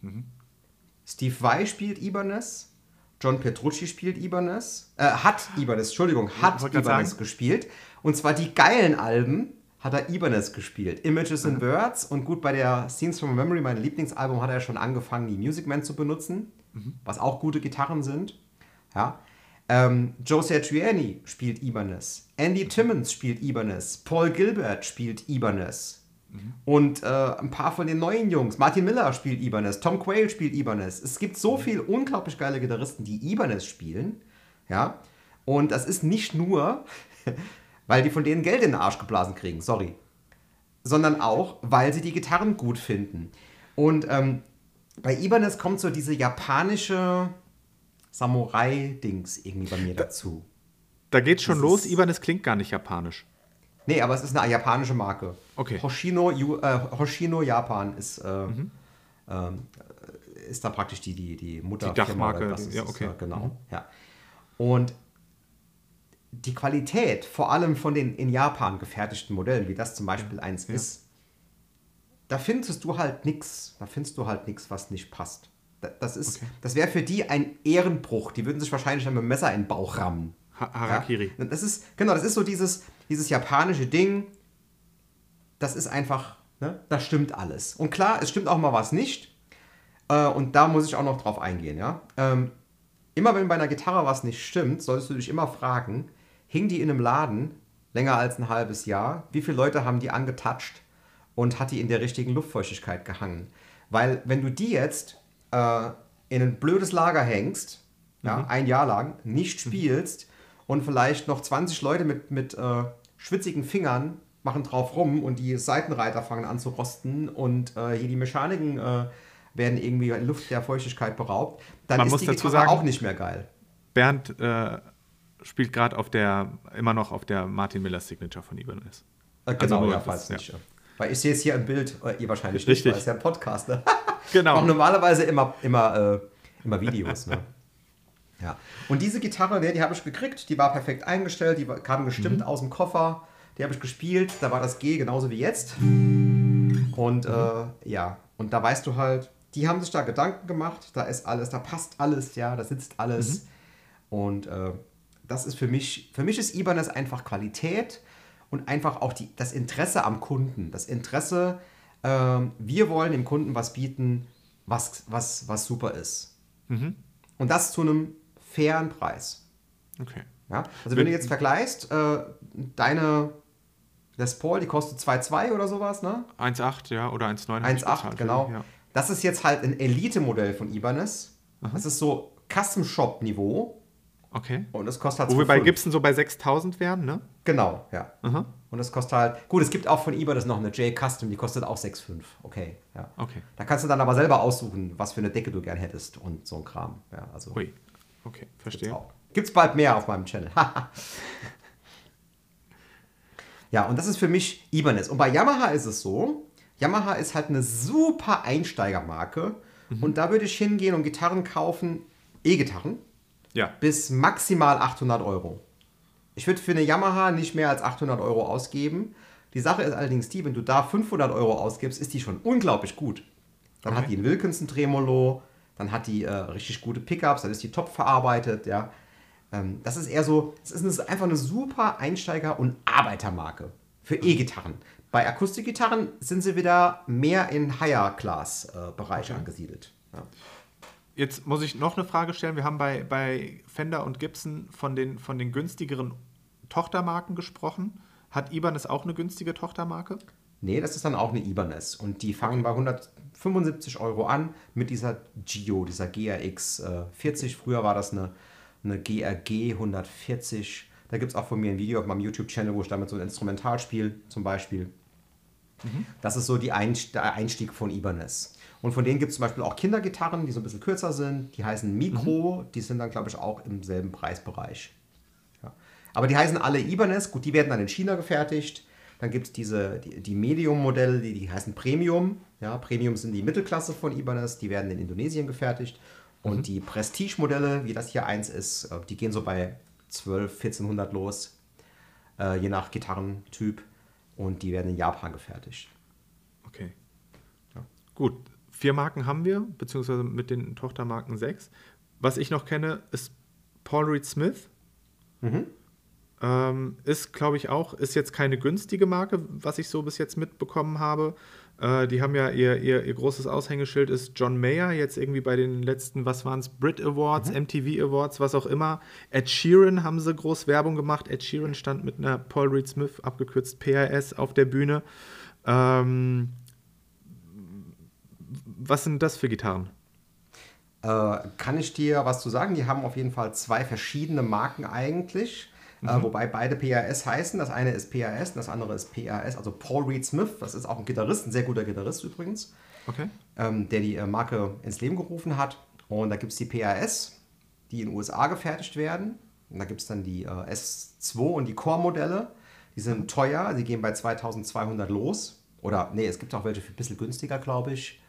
Mhm. Steve Vai spielt Ibanez, John Petrucci spielt Ibanez, äh, hat Ibanez, Entschuldigung, hat Ibanez gespielt. Und zwar die geilen Alben hat er Ibanez gespielt. Images and Words und gut, bei der Scenes from Memory, mein Lieblingsalbum, hat er schon angefangen, die Music Man zu benutzen, mhm. was auch gute Gitarren sind. Ja. Ähm, Joe Satriani spielt Ibanez. Andy Timmons spielt Ibanez. Paul Gilbert spielt Ibanez. Mhm. Und äh, ein paar von den neuen Jungs. Martin Miller spielt Ibanez. Tom Quayle spielt Ibanez. Es gibt so viele unglaublich geile Gitarristen, die Ibanez spielen. Ja. Und das ist nicht nur, [LAUGHS] weil die von denen Geld in den Arsch geblasen kriegen, sorry. Sondern auch, weil sie die Gitarren gut finden. Und ähm, bei Ibanez kommt so diese japanische Samurai-Dings irgendwie bei mir dazu. Da geht's schon das los. Ibanez klingt gar nicht japanisch. Nee, aber es ist eine japanische Marke. Okay. Hoshino, äh, Hoshino Japan ist, äh, mhm. ähm, ist da praktisch die, die, die Mutter. Die Dachmarke. Das ja, okay. Ist, genau. Mhm. Ja. Und die Qualität, vor allem von den in Japan gefertigten Modellen, wie das zum Beispiel ja. eins ja. ist, da findest du halt nichts. Da findest du halt nichts, was nicht passt. Das, okay. das wäre für die ein Ehrenbruch. Die würden sich wahrscheinlich mit einem Messer in den Bauch rammen. Ha Harakiri. Ja? Das ist, genau, das ist so dieses, dieses japanische Ding. Das ist einfach, ne, das stimmt alles. Und klar, es stimmt auch mal was nicht. Äh, und da muss ich auch noch drauf eingehen, ja. Ähm, immer wenn bei einer Gitarre was nicht stimmt, solltest du dich immer fragen, hing die in einem Laden, länger als ein halbes Jahr? Wie viele Leute haben die angetatscht und hat die in der richtigen Luftfeuchtigkeit gehangen? Weil wenn du die jetzt äh, in ein blödes Lager hängst, ja, ein Jahr lang, nicht spielst und vielleicht noch 20 Leute mit, mit äh, schwitzigen Fingern machen drauf rum und die Seitenreiter fangen an zu rosten und äh, hier die Mechaniken äh, werden irgendwie Luft der Feuchtigkeit beraubt, dann Man ist muss die dazu Gitarre sagen- auch nicht mehr geil. Bernd äh, spielt gerade auf der, immer noch auf der Martin Miller Signature von Ibanez. Äh, genau, nur ja, falls nicht. ja. Weil ich sehe es hier im Bild, äh, ihr wahrscheinlich Richtig. nicht, weil es ja ein Podcast, ne? Auch Genau. [LAUGHS] normalerweise immer, immer, äh, immer Videos, ne? Ja. Und diese Gitarre, ne, die habe ich gekriegt, die war perfekt eingestellt, die kam gestimmt aus dem Koffer, die habe ich gespielt, da war das G genauso wie jetzt. Und äh, ja, und da weißt du halt, die haben sich da Gedanken gemacht, da ist alles, da passt alles, ja, da sitzt alles. Und äh, das ist für mich, für mich ist Ibanez einfach Qualität und einfach auch die, das Interesse am Kunden. Das Interesse, ähm, wir wollen dem Kunden was bieten, was, was, was super ist. Und das zu einem fairen Preis. Okay. Ja? Also wenn du jetzt vergleichst, äh, deine Les Paul, die kostet 2,2 oder sowas, ne? 1,8, ja, oder 1,9. hab ich 1,8, bezahlt, genau. Ja. Das ist jetzt halt ein Elite-Modell von Ibanez. Das ist so Custom-Shop-Niveau Okay. und es kostet halt Wo wir bei 2,5. Gibson so bei 6.000 wären, ne? Genau, ja. Aha. Und das kostet halt, gut, es gibt auch von Ibanez noch eine J-Custom, die kostet auch 6,5. Okay, ja. Okay. Da kannst du dann aber selber aussuchen, was für eine Decke du gern hättest und so ein Kram. Ja, also Ui. Okay, verstehe. auch. Gibt's bald mehr auf meinem Channel. [LAUGHS] ja, und das ist für mich Ibanez. Und bei Yamaha ist es so, Yamaha ist halt eine super Einsteigermarke. Und da würde ich hingehen und Gitarren kaufen, E-Gitarren, Ja. bis maximal 800 Euro. Ich würde für eine Yamaha nicht mehr als 800 Euro ausgeben. Die Sache ist allerdings die, wenn du da 500 Euro ausgibst, ist die schon unglaublich gut. Dann hat Okay. die einen Wilkinson Tremolo, dann hat die äh, richtig gute Pickups, dann ist die top verarbeitet, ja. Ähm, das ist eher so, es ist einfach eine super Einsteiger- und Arbeitermarke für E-Gitarren. Bei Akustikgitarren sind sie wieder mehr in Higher-Class-Bereich angesiedelt. Ja. Jetzt muss ich noch eine Frage stellen. Wir haben bei, bei Fender und Gibson von den, von den günstigeren Tochtermarken gesprochen. Hat Ibanez auch eine günstige Tochtermarke? Nee, das ist dann auch eine Ibanez. Und die fangen bei 175 Euro an mit dieser Gio, dieser GRX äh, 40. Früher war das eine, eine GRG 140. Da gibt es auch von mir ein Video auf meinem YouTube-Channel, wo ich damit so ein Instrumental spiele, zum Beispiel. Das ist so die Einst der Einstieg von Ibanez. Und von denen gibt es zum Beispiel auch Kindergitarren, die so ein bisschen kürzer sind. Die heißen Mikro, die sind dann, glaube ich, auch im selben Preisbereich. Ja. Aber die heißen alle Ibanez. Gut, die werden dann in China gefertigt. Dann gibt es diese, die, die Medium-Modelle, die, die heißen Premium. Ja, Premium sind die Mittelklasse von Ibanez. Die werden in Indonesien gefertigt. Und die Prestige-Modelle, wie das hier eins ist, äh, die gehen so bei 12, 1400 los. Äh, je nach Gitarrentyp. Und die werden in Japan gefertigt. Okay. Gut, vier Marken haben wir, beziehungsweise mit den Tochtermarken sechs. Was ich noch kenne, ist Paul Reed Smith. Ähm, ist, glaube ich, auch, ist jetzt keine günstige Marke, was ich so bis jetzt mitbekommen habe. Äh, die haben ja ihr, ihr, ihr großes Aushängeschild ist John Mayer, jetzt irgendwie bei den letzten, was waren es, Brit Awards, MTV Awards, was auch immer. Ed Sheeran haben sie groß Werbung gemacht. Ed Sheeran stand mit einer Paul Reed Smith, abgekürzt PRS, auf der Bühne. Ähm, was sind das für Gitarren? Äh, kann ich dir was zu sagen? Die haben auf jeden Fall zwei verschiedene Marken eigentlich, äh, wobei beide PRS heißen. Das eine ist PRS und das andere ist PRS, also Paul Reed Smith. Das ist auch ein Gitarrist, ein sehr guter Gitarrist übrigens, Okay. ähm, der die äh, Marke ins Leben gerufen hat. Und da gibt es die PRS, die in den USA gefertigt werden. Und da gibt es dann die äh, S2 und die Core-Modelle. Die sind teuer, die gehen bei 2200 los. Oder, nee, es gibt auch welche für ein bisschen günstiger, glaube ich.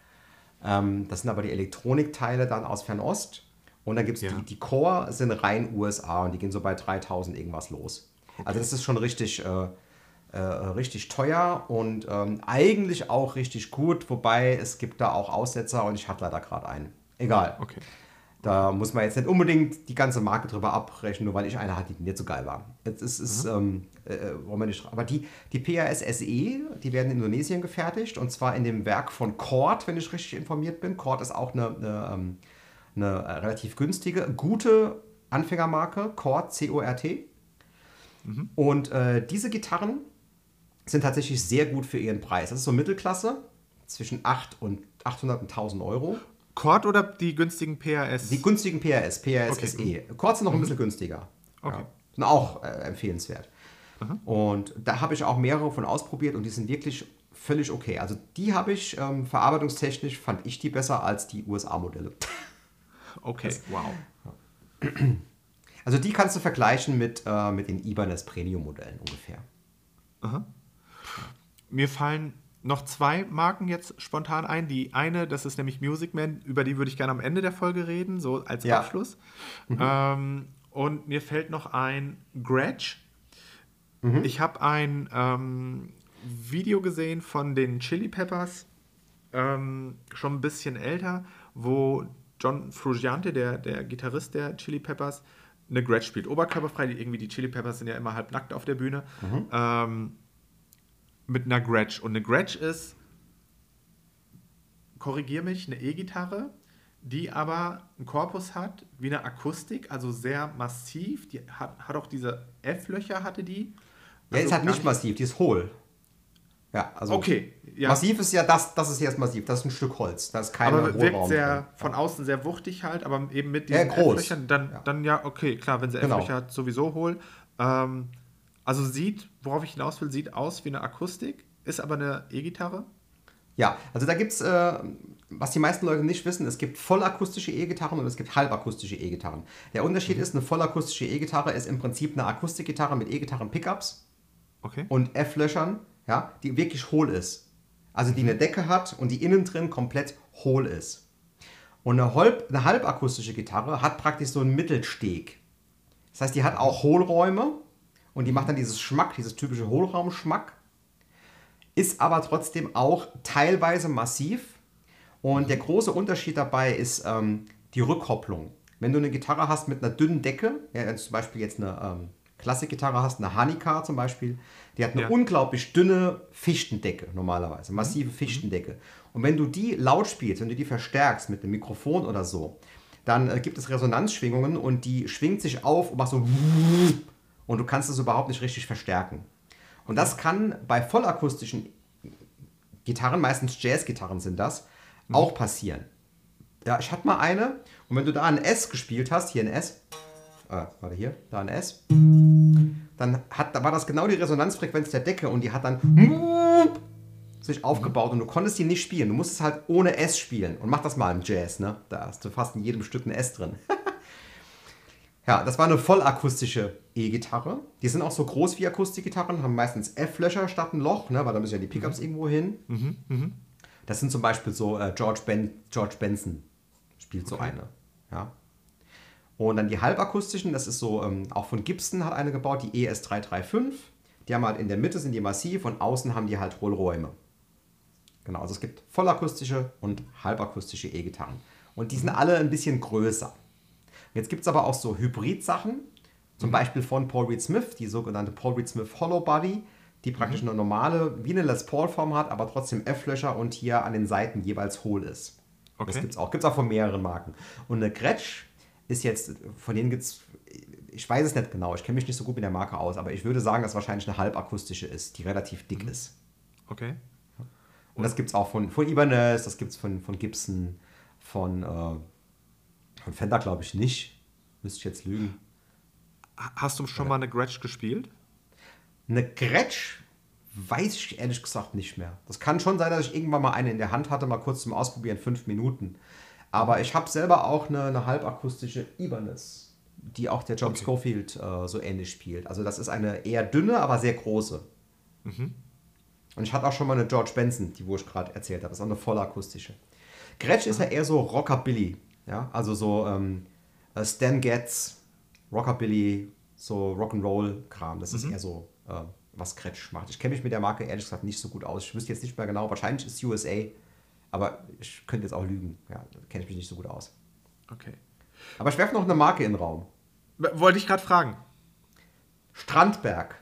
Ähm, das sind aber die Elektronikteile dann aus Fernost. Und dann gibt es Ja. die, die Core, sind rein USA und die gehen so bei 3000 irgendwas los. Also das ist schon richtig, äh, äh, richtig teuer und ähm, eigentlich auch richtig gut, wobei es gibt da auch Aussetzer und ich hatte leider gerade einen. Egal. Okay. Da muss man jetzt nicht unbedingt die ganze Marke drüber abrechnen, nur weil ich eine hatte, die nicht so geil war. Jetzt ist es, ähm, äh, wollen wir nicht, aber die, die PRS SE, die werden in Indonesien gefertigt und zwar in dem Werk von Cord, wenn ich richtig informiert bin. Cord ist auch eine, eine, ähm, eine äh, relativ günstige, gute Anfängermarke, Cord, C-O-R-T. Mhm. Und äh, diese Gitarren sind tatsächlich sehr gut für ihren Preis. Das ist so Mittelklasse, zwischen 8 und 800 und 1000 Euro. Cord oder die günstigen PRS? Die günstigen PRS, PRS okay. SE. Cord sind noch ein mhm. bisschen günstiger. Okay. Ja. Sind auch äh, empfehlenswert. Mhm. Und da habe ich auch mehrere von ausprobiert und die sind wirklich völlig okay. Also die habe ich ähm, verarbeitungstechnisch, fand ich die besser als die USA-Modelle. [LAUGHS] Okay, das, wow. Also die kannst du vergleichen mit, äh, mit den Ibanez Premium-Modellen ungefähr. Aha. Mir fallen noch zwei Marken jetzt spontan ein. Die eine, das ist nämlich Music Man, über die würde ich gerne am Ende der Folge reden, so als ja. Abschluss. Mhm. Ähm, und mir fällt noch ein Gretsch. Mhm. Ich habe ein ähm, Video gesehen von den Chili Peppers, ähm, schon ein bisschen älter, wo John Frusciante, der, der Gitarrist der Chili Peppers, eine Gretsch spielt. Oberkörperfrei, die, irgendwie die Chili Peppers sind ja immer halb nackt auf der Bühne. Mhm. Ähm, mit einer Gretsch. Und eine Gretsch ist, korrigier mich, eine E-Gitarre, die aber einen Korpus hat wie eine Akustik, also sehr massiv. Die hat, hat auch diese F-Löcher, hatte die. Also ja, ist halt nicht massiv, die ist hohl. Ja, also okay, ja. massiv ist ja das, das ist jetzt massiv, das ist ein Stück Holz, das ist kein Aber wirkt sehr drin. von außen sehr wuchtig halt, aber eben mit diesen ja, F-Löchern, dann ja. dann ja, okay, klar, wenn sie genau. F-Löcher hat, sowieso hohl. Ähm, also sieht, worauf ich hinaus will, sieht aus wie eine Akustik, ist aber eine E-Gitarre. Ja, also da gibt es, äh, was die meisten Leute nicht wissen, es gibt vollakustische E-Gitarren und es gibt halbakustische E-Gitarren. Der Unterschied mhm. ist, eine vollakustische E-Gitarre ist im Prinzip eine Akustikgitarre mit E-Gitarren-Pickups okay. und F-Löchern, ja, die wirklich hohl ist. Also die eine Decke hat und die innen drin komplett hohl ist. Und eine, halb, eine halbakustische Gitarre hat praktisch so einen Mittelsteg. Das heißt, die hat auch Hohlräume und die macht dann dieses Schmack, dieses typische Hohlraumschmack, ist aber trotzdem auch teilweise massiv. Und der große Unterschied dabei ist ähm, die Rückkopplung. Wenn du eine Gitarre hast mit einer dünnen Decke, ja, zum Beispiel jetzt eine ähm, Klassikgitarre hast, eine Hanika zum Beispiel, die hat eine ja. unglaublich dünne Fichtendecke normalerweise, massive mhm. Fichtendecke. Und wenn du die laut spielst, wenn du die verstärkst mit einem Mikrofon oder so, dann äh, gibt es Resonanzschwingungen und die schwingt sich auf und macht so und du kannst es überhaupt nicht richtig verstärken. Und das kann bei vollakustischen Gitarren, meistens Jazzgitarren sind das, mhm. auch passieren. Ja, ich hatte mal eine und wenn du da ein S gespielt hast, hier ein S, äh, warte hier, da ein S, dann hat, da war das genau die Resonanzfrequenz der Decke und die hat dann sich aufgebaut und du konntest die nicht spielen. Du musstest halt ohne S spielen und mach das mal im Jazz, ne? Da hast du fast in jedem Stück ein S drin. [LAUGHS] Ja, das war eine vollakustische E-Gitarre. Die sind auch so groß wie Akustikgitarren, haben meistens F-Löcher statt ein Loch, ne, weil da müssen ja die Pickups mhm. irgendwo hin. Mhm, mh. Das sind zum Beispiel so äh, George, ben, George Benson spielt so eine. Ja. Und dann die halbakustischen, das ist so, ähm, auch von Gibson hat eine gebaut, die ES335. Die haben halt in der Mitte sind die massiv und außen haben die halt Hohlräume. Genau, also es gibt vollakustische und halbakustische E-Gitarren. Und die sind alle ein bisschen größer. Jetzt gibt es aber auch so Hybrid-Sachen, zum mhm. Beispiel von Paul Reed Smith, die sogenannte Paul Reed Smith Hollow Body, die praktisch mhm. eine normale, wie eine Les Paul-Form hat, aber trotzdem F-Löcher und hier an den Seiten jeweils hohl ist. Okay. Das gibt es auch. Gibt es auch von mehreren Marken. Und eine Gretsch ist jetzt, von denen gibt es, ich weiß es nicht genau, ich kenne mich nicht so gut mit der Marke aus, aber ich würde sagen, dass wahrscheinlich eine halbakustische ist, die relativ dick mhm. ist. Okay. Und das gibt es auch von, von Ibanez, das gibt es von, von Gibson, von äh, von Fender glaube ich nicht. Müsste ich jetzt lügen. Hast du schon mal eine Gretsch gespielt? Eine Gretsch weiß ich ehrlich gesagt nicht mehr. Das kann schon sein, dass ich irgendwann mal eine in der Hand hatte, mal kurz zum Ausprobieren, fünf Minuten. Aber ich habe selber auch eine, eine halbakustische Ibanez, die auch der John okay. Schofield äh, so ähnlich spielt. Also das ist eine eher dünne, aber sehr große. Mhm. Und ich hatte auch schon mal eine George Benson, die wo ich gerade erzählt habe. Das ist auch eine vollakustische. Gretsch ist ja eher so Rockabilly. Ja, also so ähm, äh, Stan Getz, Rockabilly, so Rock'n'Roll-Kram. Das ist mhm. eher so, äh, was Kretsch macht. Ich kenne mich mit der Marke ehrlich gesagt nicht so gut aus. Ich wüsste jetzt nicht mehr genau. Wahrscheinlich ist es USA, aber ich könnte jetzt auch lügen. Ja, kenne ich mich nicht so gut aus. Okay. Aber ich werfe noch eine Marke in den Raum. Wollte ich gerade fragen. Strandberg.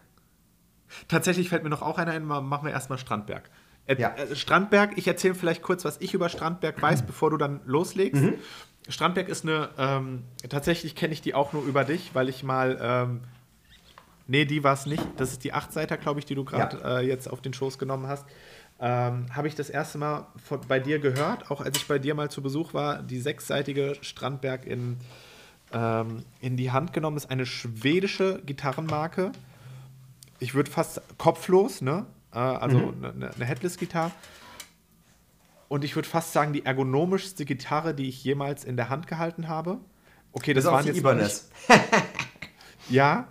Tatsächlich fällt mir noch auch einer ein. Machen wir erstmal Strandberg. Äh, ja. Strandberg, ich erzähle vielleicht kurz, was ich über Strandberg weiß, bevor du dann loslegst. Mhm. Strandberg ist eine, ähm, tatsächlich kenne ich die auch nur über dich, weil ich mal ähm, Nee, die war es nicht. Das ist die Achtseiter, glaube ich, die du gerade ja. äh, jetzt auf den Schoß genommen hast. Ähm, Habe ich das erste Mal von, bei dir gehört, auch als ich bei dir mal zu Besuch war, die sechsseitige Strandberg in, ähm, in die Hand genommen. Das ist eine schwedische Gitarrenmarke. Ich würde fast kopflos, ne? Äh, also mhm. eine, eine Headless-Gitarre. Und ich würde fast sagen, die ergonomischste Gitarre, die ich jemals in der Hand gehalten habe. Okay, das, das waren jetzt. Ibanez. [LAUGHS] ja,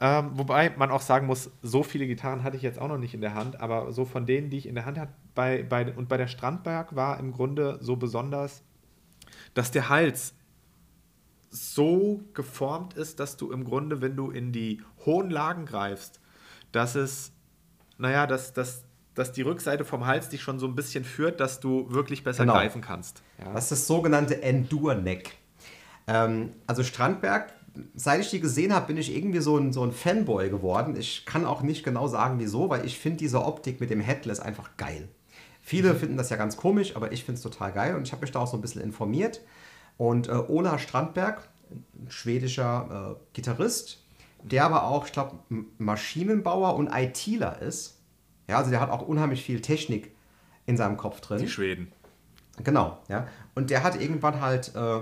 ähm, wobei man auch sagen muss, so viele Gitarren hatte ich jetzt auch noch nicht in der Hand, aber so von denen, die ich in der Hand hatte, bei, bei, und bei der Strandberg war im Grunde so besonders, dass der Hals so geformt ist, dass du im Grunde, wenn du in die hohen Lagen greifst, dass es, naja, dass, dass dass die Rückseite vom Hals dich schon so ein bisschen führt, dass du wirklich besser genau. greifen kannst. Ja. Das ist das sogenannte Endure-Neck. Ähm, also Strandberg, seit ich die gesehen habe, bin ich irgendwie so ein, so ein Fanboy geworden. Ich kann auch nicht genau sagen, wieso, weil ich finde diese Optik mit dem Headless einfach geil. Viele mhm. finden das ja ganz komisch, aber ich finde es total geil und ich habe mich da auch so ein bisschen informiert. Und äh, Ola Strandberg, ein schwedischer äh, Gitarrist, der aber auch, ich glaube, Maschinenbauer und ITler ist, ja, also der hat auch unheimlich viel Technik in seinem Kopf drin. Die Schweden. Genau, ja. Und der hat irgendwann halt, äh,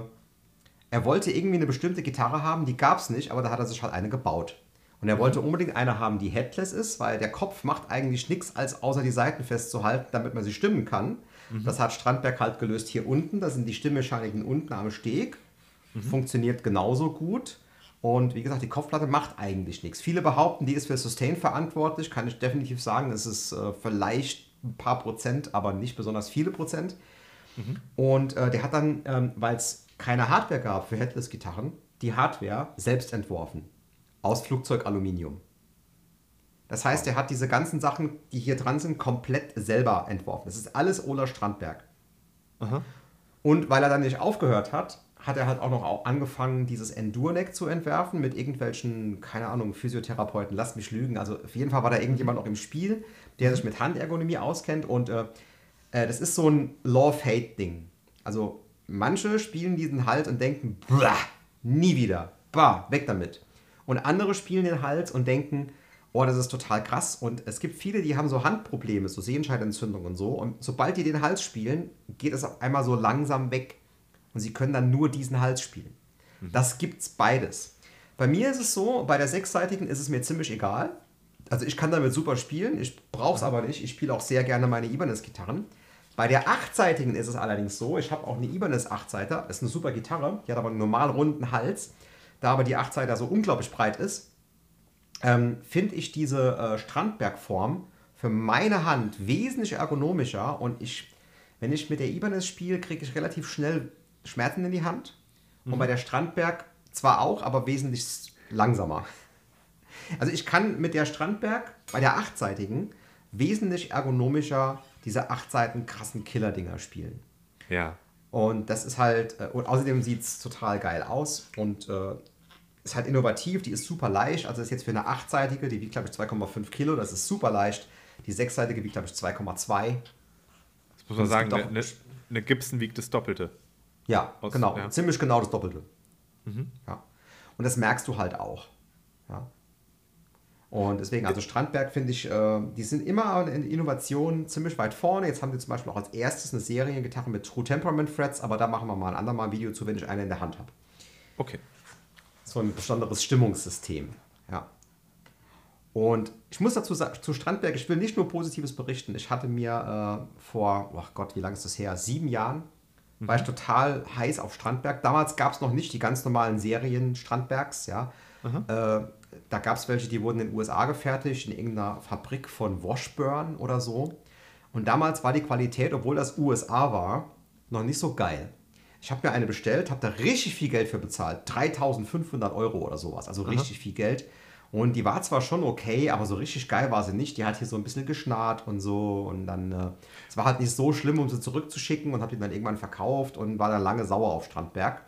er wollte irgendwie eine bestimmte Gitarre haben, die gab es nicht, aber da hat er sich halt eine gebaut. Und er mhm. wollte unbedingt eine haben, die headless ist, weil der Kopf macht eigentlich nichts, als außer die Seiten festzuhalten, damit man sie stimmen kann. Mhm. Das hat Strandberg halt gelöst hier unten. Da sind die Stimmmechaniken unten am Steg. Mhm. Funktioniert genauso gut. Und wie gesagt, die Kopfplatte macht eigentlich nichts. Viele behaupten, die ist für Sustain verantwortlich. Kann ich definitiv sagen, es ist äh, vielleicht ein paar Prozent, aber nicht besonders viele Prozent. Mhm. Und äh, der hat dann, ähm, weil es keine Hardware gab für Headless-Gitarren, die Hardware selbst entworfen. Aus Flugzeugaluminium. Das heißt, er hat diese ganzen Sachen, die hier dran sind, komplett selber entworfen. Das ist alles Ola Strandberg. Aha. Und weil er dann nicht aufgehört hat, hat er halt auch noch angefangen, dieses Endure-Neck zu entwerfen mit irgendwelchen, keine Ahnung, Physiotherapeuten, lasst mich lügen. Also auf jeden Fall war da irgendjemand noch im Spiel, der sich mit Handergonomie auskennt und äh, äh, das ist so ein Love-Hate-Ding. Also manche spielen diesen Halt und denken, nie wieder, bah, weg damit. Und andere spielen den Halt und denken, oh, das ist total krass. Und es gibt viele, die haben so Handprobleme, so Sehenscheidentzündung und so. Und sobald die den Hals spielen, geht es auf einmal so langsam weg. Und sie können dann nur diesen Hals spielen. Mhm. Das gibt's beides. Bei mir ist es so, bei der sechsseitigen ist es mir ziemlich egal. Also ich kann damit super spielen, ich brauche es aber nicht. Ich spiele auch sehr gerne meine Ibanez-Gitarren. Bei der achtseitigen ist es allerdings so, ich habe auch eine Ibanez achtseiter, das ist eine super Gitarre, die hat aber einen normal runden Hals. Da aber die Achtseiter so unglaublich breit ist, ähm, finde ich diese äh, Strandberg-Form für meine Hand wesentlich ergonomischer und ich, wenn ich mit der Ibanez spiele, kriege ich relativ schnell Schmerzen in die Hand. Mhm. Und bei der Strandberg zwar auch, aber wesentlich langsamer. Also ich kann mit der Strandberg bei der achtseitigen wesentlich ergonomischer diese acht Seiten krassen Killer-Dinger spielen. Ja. Und das ist halt, äh, und außerdem sieht es total geil aus und äh, ist halt innovativ, die ist super leicht. Also ist jetzt für eine achtseitige, die wiegt glaube ich 2,5 Kilo, das ist super leicht. Die sechsseitige wiegt glaube ich 2,2. Das muss man sagen, eine, eine, eine Gibson wiegt das Doppelte. Ja, Aus, genau. Ja. Ziemlich genau das Doppelte. Mhm. Ja. Und das merkst du halt auch. Ja. Und deswegen, also Strandberg finde ich, äh, die sind immer in Innovationen ziemlich weit vorne. Jetzt haben wir zum Beispiel auch als erstes eine Seriengitarre mit True Temperament Frets, aber da machen wir mal ein andermal ein Video zu, wenn ich eine in der Hand habe. Okay. So ein besonderes Stimmungssystem. Ja. Und ich muss dazu sagen, zu Strandberg, ich will nicht nur Positives berichten. Ich hatte mir äh, vor, oh Gott, wie lange ist das her? Sieben Jahren war ich total heiß auf Strandberg. Damals gab es noch nicht die ganz normalen Serien Strandbergs, ja. Äh, da gab es welche, die wurden in den USA gefertigt, in irgendeiner Fabrik von Washburn oder so. Und damals war die Qualität, obwohl das USA war, noch nicht so geil. Ich habe mir eine bestellt, habe da richtig viel Geld für bezahlt. 3500 Euro oder sowas, also Aha. richtig viel Geld. Und die war zwar schon okay, aber so richtig geil war sie nicht. Die hat hier so ein bisschen geschnarrt und so. Und dann, äh, es war halt nicht so schlimm, um sie zurückzuschicken und habe die dann irgendwann verkauft und war dann lange sauer auf Strandberg.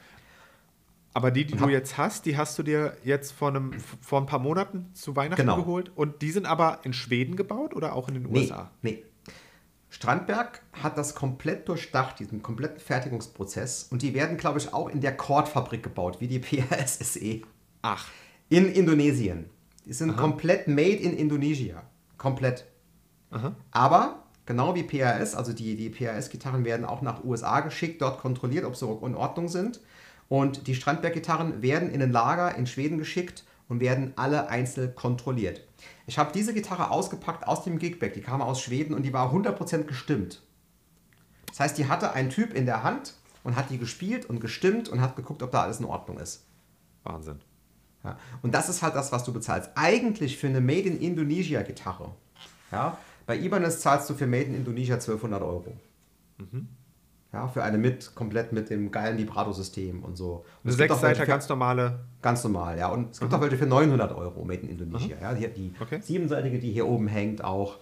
Aber die, die du jetzt hast, die hast du dir jetzt vor, einem, vor ein paar Monaten zu Weihnachten genau. geholt. Und die sind aber in Schweden gebaut oder auch in den USA? Nee. Strandberg hat das komplett durchdacht, diesen kompletten Fertigungsprozess. Und die werden, glaube ich, auch in der Kordfabrik gebaut, wie die [LAUGHS] PASSE. Ach in Indonesien. Die sind Aha. komplett made in Indonesia. Komplett. Aha. Aber genau wie PRS, also die, die PRS-Gitarren werden auch nach USA geschickt, dort kontrolliert, ob sie in Ordnung sind. Und die Strandberg-Gitarren werden in ein Lager in Schweden geschickt und werden alle einzeln kontrolliert. Ich habe diese Gitarre ausgepackt aus dem Gigback, die kam aus Schweden und die war 100% gestimmt. Das heißt, die hatte ein Typ in der Hand und hat die gespielt und gestimmt und hat geguckt, ob da alles in Ordnung ist. Wahnsinn. Ja. Und das ist halt das, was du bezahlst. Eigentlich für eine Made in Indonesia Gitarre. Ja, bei Ibanez zahlst du für Made in Indonesia 1200 Euro. Mhm. Ja, für eine mit, komplett mit dem geilen Vibrato-System und so. Und eine Sechsseiter ganz normale. Ganz normal, ja. Und es gibt mhm. auch welche für 900 Euro Made in Indonesia. Mhm. Ja, die, die okay. siebenseitige, die hier oben hängt, auch.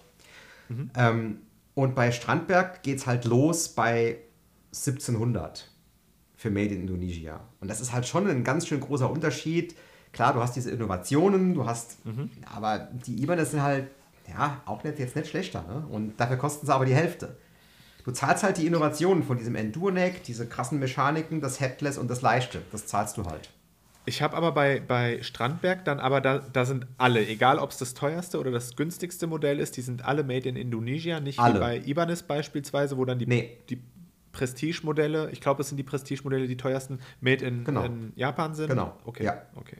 Mhm. Ähm, und bei Strandberg geht es halt los bei 1700 für Made in Indonesia. Und das ist halt schon ein ganz schön großer Unterschied. Klar, du hast diese Innovationen, du hast, mhm. aber die Ibanez sind halt, ja, auch nicht, jetzt nicht schlechter. Ne? Und dafür kosten sie aber die Hälfte. Du zahlst halt die Innovationen von diesem Endurneck, diese krassen Mechaniken, das Headless und das Leichte. Das zahlst du halt. Ich habe aber bei, bei Strandberg dann aber, da, da sind alle, egal ob es das teuerste oder das günstigste Modell ist, die sind alle made in Indonesia, nicht alle. wie bei Ibanez beispielsweise, wo dann die, nee. die Prestige-Modelle, ich glaube, es sind die Prestige-Modelle, die teuersten, made in, genau. in Japan sind. Genau. Okay. Ja. okay.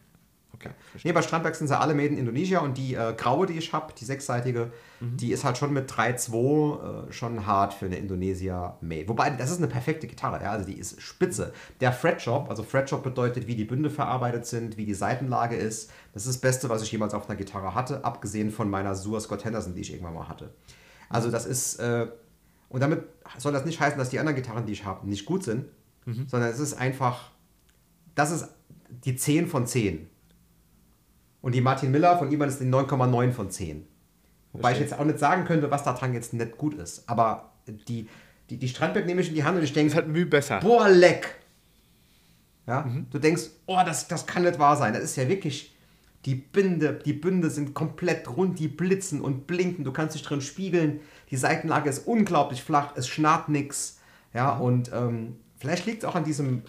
Okay, nee, bei Strandberg sind sie alle made in Indonesia und die äh, graue, die ich habe, die sechsseitige, mhm. die ist halt schon mit 3.2 äh, schon hart für eine Indonesia made. Wobei, das ist eine perfekte Gitarre, ja, also die ist spitze. Der Fretjob, also Fretjob bedeutet, wie die Bünde verarbeitet sind, wie die Seitenlage ist, das ist das Beste, was ich jemals auf einer Gitarre hatte, abgesehen von meiner Sur Scott Henderson, die ich irgendwann mal hatte. Also das ist, äh, und damit soll das nicht heißen, dass die anderen Gitarren, die ich habe, nicht gut sind, mhm. sondern es ist einfach, das ist die 10 von 10. Und die Martin Miller von Iban ist die 9,9 von 10. Wobei Verstehe. ich jetzt auch nicht sagen könnte, was daran jetzt nicht gut ist. Aber die, die, die Strandberg nehme ich in die Hand und ich denke, es hat Mühe besser. Boah, leck. Ja? Mhm. Du denkst, oh, das, das kann nicht wahr sein. Das ist ja wirklich, die Binde, die Bünde sind komplett rund, die blitzen und blinken. Du kannst dich drin spiegeln. Die Seitenlage ist unglaublich flach, es schnarrt nichts. Ja, mhm. und ähm, vielleicht liegt es auch an diesem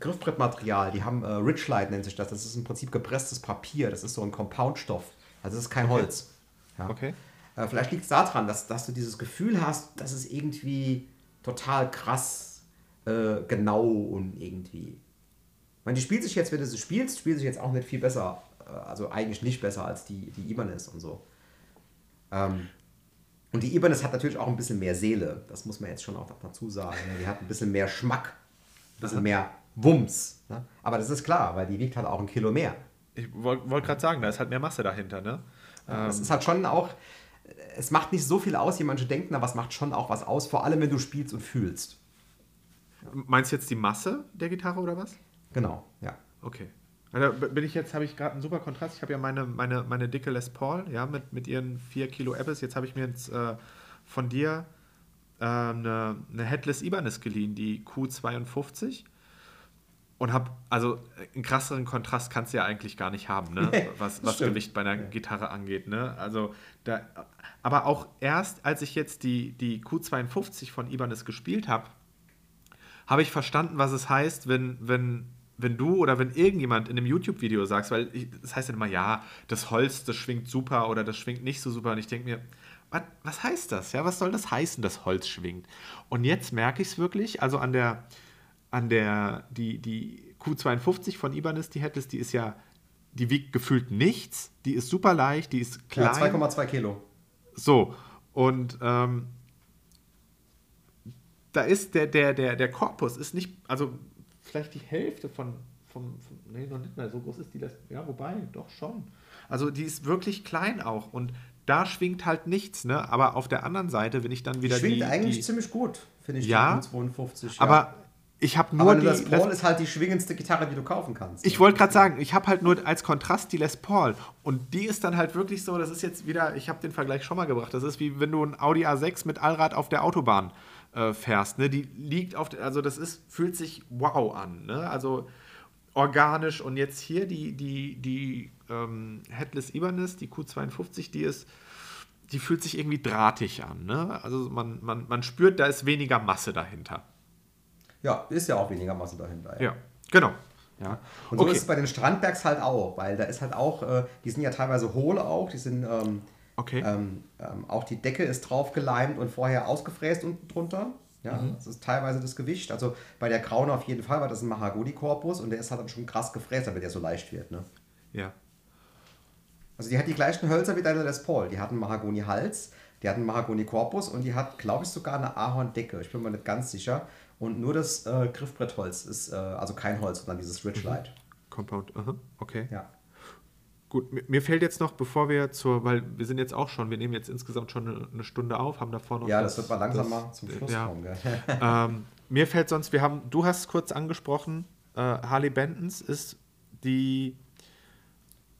Griffbrettmaterial. Die haben äh, Richlight nennt sich das. Das ist im Prinzip gepresstes Papier. Das ist so ein Compoundstoff. Also das ist kein Holz. Ja. Okay. Äh, vielleicht liegt es daran, dass, dass du dieses Gefühl hast, dass es irgendwie total krass äh, genau und irgendwie. Ich meine, die spielt sich jetzt, wenn du sie spielst, spielt sich jetzt auch nicht viel besser. Äh, also eigentlich nicht besser als die, die Ibanez und so. Ähm, und die Ibanez hat natürlich auch ein bisschen mehr Seele. Das muss man jetzt schon auch dazu sagen. Die hat ein bisschen mehr Schmack, ein bisschen mehr Wumms. Ne? Aber das ist klar, weil die wiegt halt auch ein Kilo mehr. Ich wollte wollt gerade sagen, da ist halt mehr Masse dahinter. Ne? Ähm. ist halt schon auch, es macht nicht so viel aus, wie manche denken, aber es macht schon auch was aus, vor allem wenn du spielst und fühlst. Meinst du jetzt die Masse der Gitarre oder was? Genau, ja. Okay. Also bin ich jetzt, habe ich gerade einen super Kontrast. Ich habe ja meine, meine, meine dicke Les Paul, ja, mit, mit ihren 4 Kilo Abyss. Jetzt habe ich mir jetzt äh, von dir äh, eine, eine Headless Ibanez geliehen, die Q52 und habe, also einen krasseren Kontrast kannst du ja eigentlich gar nicht haben, ne? [LAUGHS] Nee, was, was Gewicht bei einer ja. Gitarre angeht. Ne? Also da, aber auch erst, als ich jetzt die, die Q52 von Ibanez gespielt habe, habe ich verstanden, was es heißt, wenn, wenn, wenn du oder wenn irgendjemand in einem YouTube-Video sagst, weil ich, das heißt ja immer, ja, das Holz, das schwingt super oder das schwingt nicht so super. Und ich denke mir, was, was heißt das? Ja, was soll das heißen, dass Holz schwingt? Und jetzt merke ich es wirklich, also an der, an der, die, die Q52 von Ibanez, die Headless, die ist ja, die wiegt gefühlt nichts, die ist super leicht, die ist klein. Ja, 2,2 Kilo. So, und ähm, da ist der, der, der, der Korpus ist nicht, also vielleicht die Hälfte von, vom, vom nee, noch nicht mehr, so groß ist die, ja, wobei, doch schon. Also die ist wirklich klein auch und da schwingt halt nichts, ne? Aber auf der anderen Seite, wenn ich dann wieder die schwingt die, eigentlich die, ziemlich gut, finde ich. Ja, 52. Ja. Aber ich habe nur Aber die Les Paul ist halt die schwingendste Gitarre, die du kaufen kannst. Ich wollte gerade sagen, ich habe halt nur als Kontrast die Les Paul und die ist dann halt wirklich so, das ist jetzt wieder, ich habe den Vergleich schon mal gebracht, das ist wie wenn du ein Audi A6 mit Allrad auf der Autobahn äh, fährst, ne? Die liegt auf, also das ist fühlt sich wow an, ne? Also organisch und jetzt hier die die die ähm, Headless Ibanez, die Q52, die ist die fühlt sich irgendwie drahtig an, ne? Also man, man, man spürt, da ist weniger Masse dahinter. Ja, ist ja auch weniger Masse dahinter. Ja, ja genau. Ja. Und so okay. ist es bei den Strandbergs halt auch, weil da ist halt auch, äh, die sind ja teilweise hohl auch, die sind, ähm, okay. Ähm, ähm, auch die Decke ist drauf geleimt und vorher ausgefräst unten drunter. Ja, mhm. das ist teilweise das Gewicht. Also bei der Grauen auf jeden Fall, weil das ist ein Mahagoni-Korpus und der ist halt dann schon krass gefräst, damit der so leicht wird. Ne? Ja. Also die hat die gleichen Hölzer wie deine Les Paul. Die hat einen Mahagoni-Hals, die hat einen Mahagoni-Korpus und die hat, glaube ich, sogar eine Ahorn-Decke. Ich bin mir nicht ganz sicher. Und nur das äh, Griffbrettholz ist, äh, also kein Holz, sondern dieses Ridgelight. Mhm. Compound, aha, okay. Ja. Gut, mir fällt jetzt noch, bevor wir zur, weil wir sind jetzt auch schon, wir nehmen jetzt insgesamt schon eine, Stunde auf, haben davor noch. Ja, das, das wird mal langsam das, zum Schluss ja. kommen. [LAUGHS] ähm, mir fällt sonst, wir haben, du hast es kurz angesprochen, äh, Harley Bentons ist die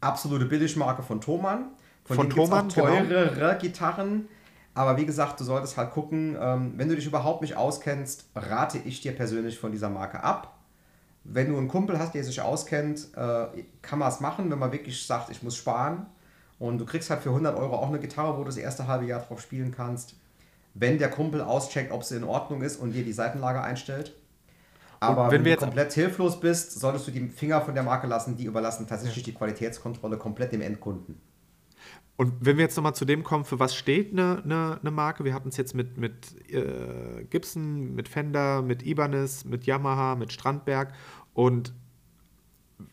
absolute Billigmarke von Thomann. Von, von Thomann, auch teurere genau. Gitarren. Aber wie gesagt, du solltest halt gucken, ähm, wenn du dich überhaupt nicht auskennst, rate ich dir persönlich von dieser Marke ab. Wenn du einen Kumpel hast, der sich auskennt, äh, kann man es machen, wenn man wirklich sagt, ich muss sparen. Und du kriegst halt für 100 Euro auch eine Gitarre, wo du das erste halbe Jahr drauf spielen kannst. Wenn der Kumpel auscheckt, ob sie in Ordnung ist und dir die Seitenlage einstellt. Aber wenn, wenn du komplett hilflos bist, solltest du die Finger von der Marke lassen. Die überlassen tatsächlich die Qualitätskontrolle komplett dem Endkunden. Und wenn wir jetzt nochmal zu dem kommen, für was steht eine, eine, eine Marke? Wir hatten es jetzt mit, mit äh, Gibson, mit Fender, mit Ibanez, mit Yamaha, mit Strandberg. Und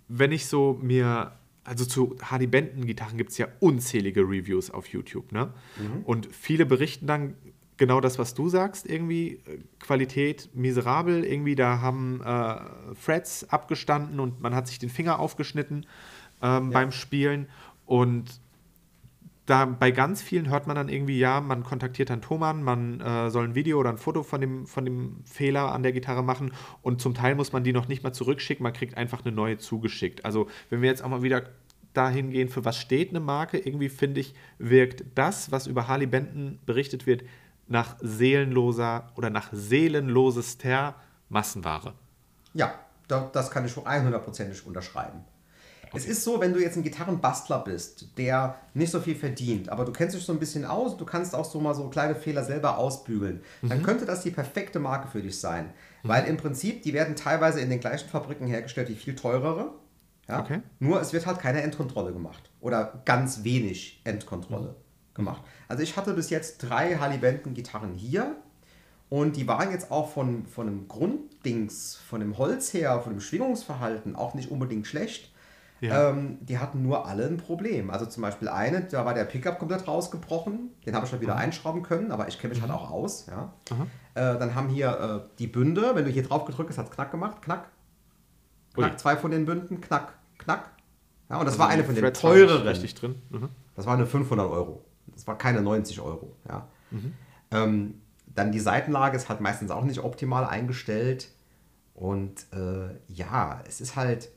wenn ich so mir, also zu Hardy Benton Gitarren gibt es ja unzählige Reviews auf YouTube, ne? Mhm. Und viele berichten dann genau das, was du sagst, irgendwie äh, Qualität miserabel, irgendwie da haben äh, Frets abgestanden und man hat sich den Finger aufgeschnitten ähm, ja. beim Spielen und da bei ganz vielen hört man dann irgendwie, ja, man kontaktiert dann Thomann, man äh, soll ein Video oder ein Foto von dem, von dem Fehler an der Gitarre machen und zum Teil muss man die noch nicht mal zurückschicken, man kriegt einfach eine neue zugeschickt. Also wenn wir jetzt auch mal wieder dahin gehen, für was steht eine Marke, irgendwie finde ich, wirkt das, was über Harley Benton berichtet wird, nach seelenloser oder nach seelenlosester Massenware. Ja, das kann ich schon 100%ig unterschreiben. Es ist so, wenn du jetzt ein Gitarrenbastler bist, der nicht so viel verdient, aber du kennst dich so ein bisschen aus, du kannst auch so mal so kleine Fehler selber ausbügeln, mhm. dann könnte das die perfekte Marke für dich sein. Mhm. Weil im Prinzip, die werden teilweise in den gleichen Fabriken hergestellt, die viel teurere. Ja? Okay. Nur es wird halt keine Endkontrolle gemacht. Oder ganz wenig Endkontrolle mhm. gemacht. Also ich hatte bis jetzt drei Harley-Benton-Gitarren hier. Und die waren jetzt auch von, von einem Grunddings, von dem Holz her, von dem Schwingungsverhalten auch nicht unbedingt schlecht. Ja. Ähm, die hatten nur alle ein Problem. Also zum Beispiel eine, da war der Pickup komplett rausgebrochen. Den habe ich dann wieder mhm. einschrauben können, aber ich kenne mich halt mhm. halt auch aus. Ja. Äh, dann haben hier äh, die Bünde, wenn du hier drauf gedrückt hast, hat es knack gemacht, knack. Knack, Ui. zwei von den Bünden, knack, knack. Ja, und das also war eine von den teureren. Richtig drin. Mhm. Das war eine 500 Euro. Das war keine 90 Euro. Ja. Mhm. Ähm, dann die Seitenlage ist halt meistens auch nicht optimal eingestellt. Und äh, ja, es ist halt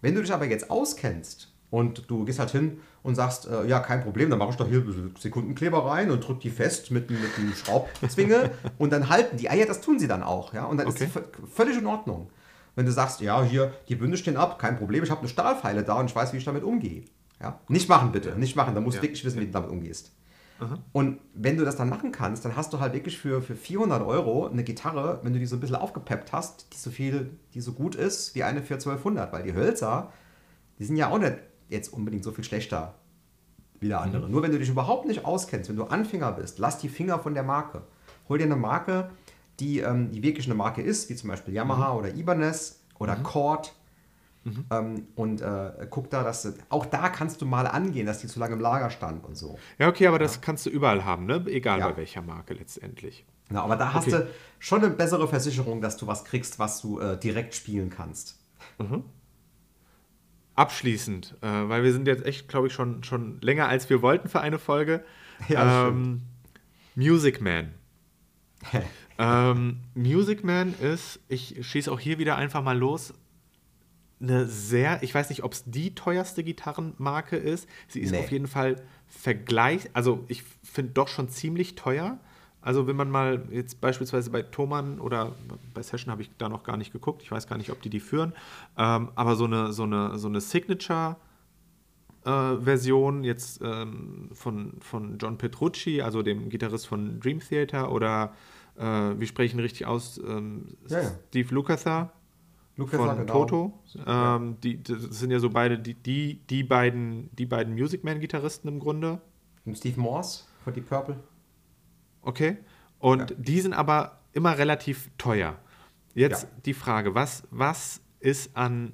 wenn du dich aber jetzt auskennst und du gehst halt hin und sagst, äh, ja, kein Problem, dann mache ich doch hier Sekundenkleber rein und drücke die fest mit, mit einem Schraubzwinge [LAUGHS] und dann halten die. Ja, das tun sie dann auch. Ja? Und dann okay. ist es völlig in Ordnung. Wenn du sagst, ja, hier, die Bünde stehen ab, kein Problem, ich habe eine Stahlfeile da und ich weiß, wie ich damit umgehe. Ja? Nicht machen bitte, nicht machen, da musst du ja. wirklich wissen, wie du damit umgehst. Aha. Und wenn du das dann machen kannst, dann hast du halt wirklich für, für 400 Euro eine Gitarre, wenn du die so ein bisschen aufgepeppt hast, die so viel, die so gut ist wie eine für 1200, weil die Hölzer, die sind ja auch nicht jetzt unbedingt so viel schlechter wie der andere. Mhm. Nur wenn du dich überhaupt nicht auskennst, wenn du Anfänger bist, lass die Finger von der Marke. Hol dir eine Marke, die, ähm, die wirklich eine Marke ist, wie zum Beispiel Yamaha mhm. oder Ibanez oder mhm. Cord Mhm. Ähm, und äh, guck da, dass auch da kannst du mal angehen, dass die zu lange im Lager stand und so. Ja, okay, aber ja. das kannst du überall haben, ne? Egal ja. bei welcher Marke letztendlich. Na, aber da hast okay. du schon eine bessere Versicherung, dass du was kriegst, was du äh, direkt spielen kannst. Mhm. Abschließend, äh, weil wir sind jetzt echt, glaube ich, schon, schon länger als wir wollten für eine Folge. Ja, ähm, Music Man. [LAUGHS] ähm, Music Man ist, ich schieße auch hier wieder einfach mal los, eine sehr, ich weiß nicht, ob es die teuerste Gitarrenmarke ist. Sie ist nee. auf jeden Fall vergleich, also ich finde doch schon ziemlich teuer. Also wenn man mal jetzt beispielsweise bei Thomann oder bei Session habe ich da noch gar nicht geguckt, ich weiß gar nicht, ob die die führen, ähm, aber so eine, so eine, so eine Signature äh, Version jetzt ähm, von, von John Petrucci, also dem Gitarrist von Dream Theater oder äh, wie spreche ich ihn richtig aus, ähm, ja, ja. Steve Lukather, Kessler, von genau. Toto. Ähm, die, das sind ja so beide, die, die, die beiden, die beiden Music Man-Gitarristen im Grunde. Und Steve Morse von Deep Purple. Okay. Und ja. die sind aber immer relativ teuer. Jetzt ja. die Frage, was, was ist an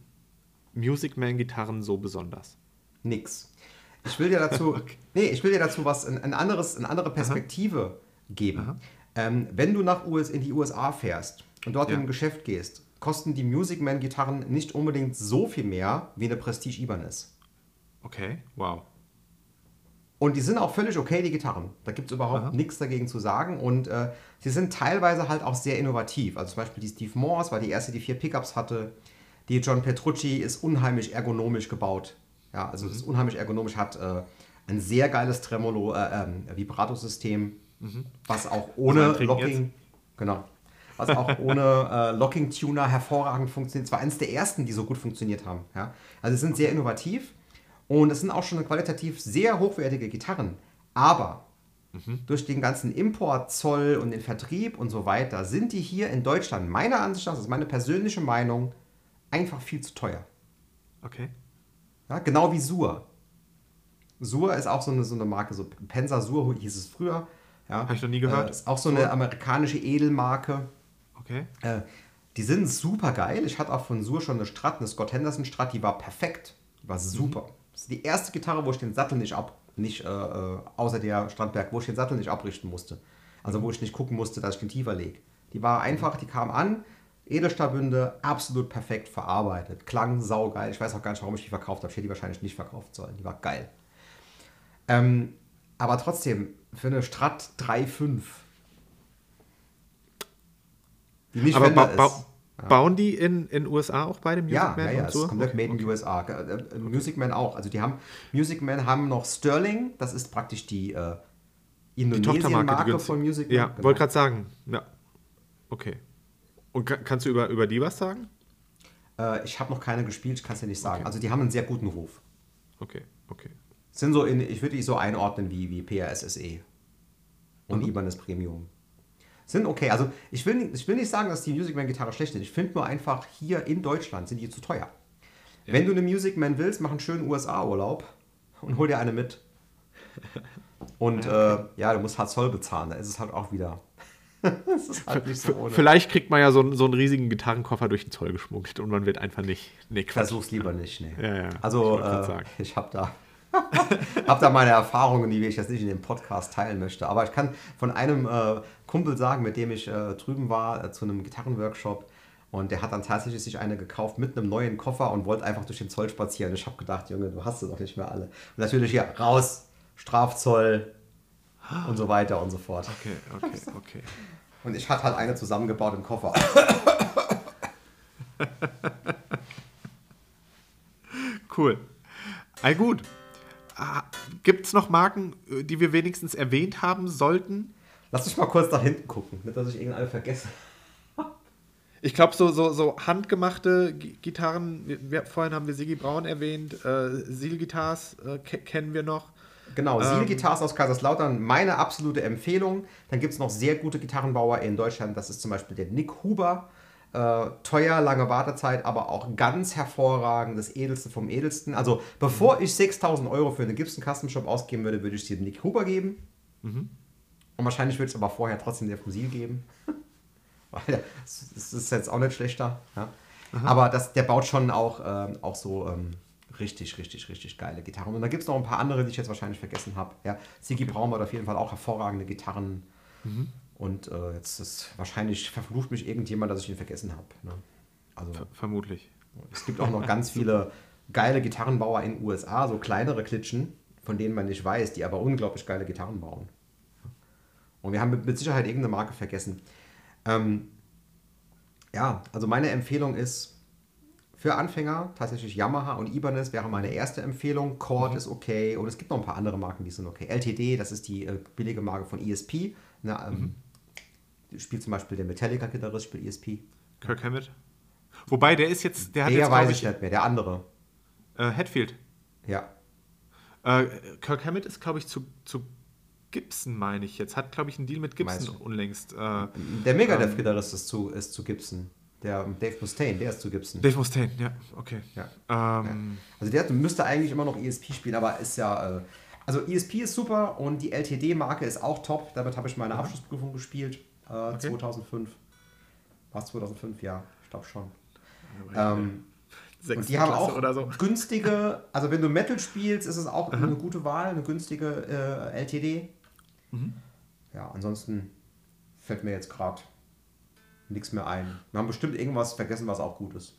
Music Man-Gitarren so besonders? Nix. Ich will dir dazu, [LAUGHS] okay. nee, ich will dir dazu was, ein, ein anderes, eine andere Perspektive Aha. geben. Ähm, wenn du nach US, in die USA fährst und dort ja. in ein Geschäft gehst, kosten die Music Man-Gitarren nicht unbedingt so viel mehr wie eine Prestige Ibanez. Okay, wow. Und die sind auch völlig okay, die Gitarren. Da gibt es überhaupt Aha. nichts dagegen zu sagen. Und äh, sie sind teilweise halt auch sehr innovativ. Also zum Beispiel die Steve Morse war die erste, die vier Pickups hatte. Die John Petrucci ist unheimlich ergonomisch gebaut. Ja, also mhm. ist unheimlich ergonomisch, hat äh, ein sehr geiles Tremolo, äh, ähm, Vibrato-System, mhm. was auch ohne Locking, jetzt. genau, was auch ohne äh, Locking-Tuner hervorragend funktioniert. Es war eines der ersten, die so gut funktioniert haben. Ja? Also sie sind sehr innovativ und es sind auch schon qualitativ sehr hochwertige Gitarren. Aber mhm. durch den ganzen Import, Zoll und den Vertrieb und so weiter sind die hier in Deutschland, meiner Ansicht nach, das ist meine persönliche Meinung, einfach viel zu teuer. Okay. Ja, genau wie Sur. Sur ist auch so eine, so eine Marke, so Pensa Sur hieß es früher. Ja, Habe ich noch nie gehört. Äh, ist auch so eine amerikanische Edelmarke. Okay. Äh, die sind super geil. Ich hatte auch von Sur schon eine Strat, eine Scott Henderson Strat, die war perfekt. Die war super. Mhm. Das ist die erste Gitarre, wo ich den Sattel nicht ab, nicht äh, äh außer der Strandberg, wo ich den Sattel nicht abrichten musste. Also wo ich nicht gucken musste, dass ich den tiefer lege. Die war einfach, die kam an, Edelstahlbünde, absolut perfekt verarbeitet. Klang saugeil. Ich weiß auch gar nicht, warum ich die verkauft habe. Ich hätte die wahrscheinlich nicht verkauft sollen. Die war geil. Ähm, aber trotzdem, für eine Strat 3.5, die nicht aber ba ba. Ja. Bauen die in den USA auch beide Music ja, Man? Ja, ja, so? ist komplett made in okay. USA. Äh, äh, Music Man auch. Also die haben, Music Man haben noch Sterling, das ist praktisch die äh, Indonesien-Marke von Music Man. Ja, genau. wollte gerade sagen. Ja. Okay. Und kannst du über, über die was sagen? Äh, ich habe noch keine gespielt, ich kann es dir nicht sagen. Okay. Also die haben einen sehr guten Ruf. Okay, okay. Sind so in, ich würde die so einordnen wie, wie PRSSE und mhm. Ibanez Premium. Sind okay. Also ich will, ich will nicht sagen, dass die Music Man Gitarre schlecht ist. Ich finde nur einfach, hier in Deutschland sind die zu teuer. Ja. Wenn du eine Music Man willst, mach einen schönen USA-Urlaub und hol dir eine mit. Und ja, okay. äh, ja, du musst halt Zoll bezahlen. Da ist es halt auch wieder [LAUGHS] das ist halt nicht so ohne. Vielleicht kriegt man ja so, einen, so einen riesigen Gitarrenkoffer durch den Zoll geschmuggelt und man wird einfach nicht. Nee, Versuch's lieber nicht, nee. Ja, ja, also, ich, äh, ich habe da. [LAUGHS] habe da meine Erfahrungen, die ich jetzt nicht in dem Podcast teilen möchte. Aber ich kann von einem äh, Kumpel sagen, mit dem ich äh, drüben war, äh, zu einem Gitarrenworkshop. Und der hat dann tatsächlich sich eine gekauft mit einem neuen Koffer und wollte einfach durch den Zoll spazieren. Ich habe gedacht, Junge, du hast es doch nicht mehr alle. Und natürlich hier raus, Strafzoll, und so weiter und so fort. Okay, okay, okay. Und ich hatte halt eine zusammengebaut im Koffer. cool. All gut. Ah, Gibt es noch Marken, die wir wenigstens erwähnt haben sollten? Lass mich mal kurz nach hinten gucken, nicht, dass ich irgendeine vergesse. Ich glaube, so, so, so handgemachte Gitarren, wir, vorhin haben wir Sigi Braun erwähnt, äh, Seal Guitars äh, kennen wir noch. Genau, ähm, Seal Guitars aus Kaiserslautern, meine absolute Empfehlung. Dann gibt es noch sehr gute Gitarrenbauer in Deutschland, das ist zum Beispiel der Nick Huber. Äh, teuer, lange Wartezeit, aber auch ganz hervorragend, das Edelste vom Edelsten. Also, bevor ich 6000 Euro für eine Gibson Custom Shop ausgeben würde, würde ich dir Nick Huber geben. Mhm. Und wahrscheinlich ich es aber vorher trotzdem der Fusil geben. [LAUGHS] Weil das ist jetzt auch nicht schlechter. Ja. Aber das, der baut schon auch, ähm, auch so ähm, richtig, richtig, richtig geile Gitarren. Und da gibt es noch ein paar andere, die ich jetzt wahrscheinlich vergessen habe. Ja, Sigi Braun hat auf jeden Fall auch hervorragende Gitarren. Mhm. Und äh, jetzt ist wahrscheinlich verflucht mich irgendjemand, dass ich ihn vergessen habe. Ne? Also, Ver vermutlich. Es gibt auch noch ganz viele geile Gitarrenbauer in den USA, so kleinere Klitschen, von denen man nicht weiß, die aber unglaublich geile Gitarren bauen. Und wir haben mit, Sicherheit irgendeine Marke vergessen. Ähm, ja, also meine Empfehlung ist, für Anfänger tatsächlich Yamaha und Ibanez wäre meine erste Empfehlung. Cord mhm. ist okay und es gibt noch ein paar andere Marken, die sind okay. LTD, das ist die äh, billige Marke von ESP. Na, ähm, mhm. Spielt zum Beispiel der Metallica-Gitarrist, spielt ESP. Kirk Hammett. Wobei, der ist jetzt, der hat der jetzt, weiß ich nicht mehr, der andere. Äh, Hatfield. Ja. Äh, Kirk Hammett ist, glaube ich, zu, zu Gibson, meine ich jetzt. Hat, glaube ich, einen Deal mit Gibson unlängst. Äh, der Megadeth-Gitarrist ähm, ist, zu, ist zu Gibson. Der Dave Mustaine, der ist zu Gibson. Dave Mustaine, ja, okay. Ja. Ähm, Also der müsste eigentlich immer noch ESP spielen, aber ist ja. Äh, also ESP ist super und die LTD-Marke ist auch top. Damit habe ich meine Abschlussprüfung gespielt. Äh, 2005. War es 2005? Ja, ich glaube schon. Ähm, und die haben Klasse auch so. günstige, also wenn du Metal spielst, ist es auch eine gute Wahl, eine günstige äh, LTD. Mhm. Ja, ansonsten fällt mir jetzt gerade nichts mehr ein. Wir haben bestimmt irgendwas vergessen, was auch gut ist.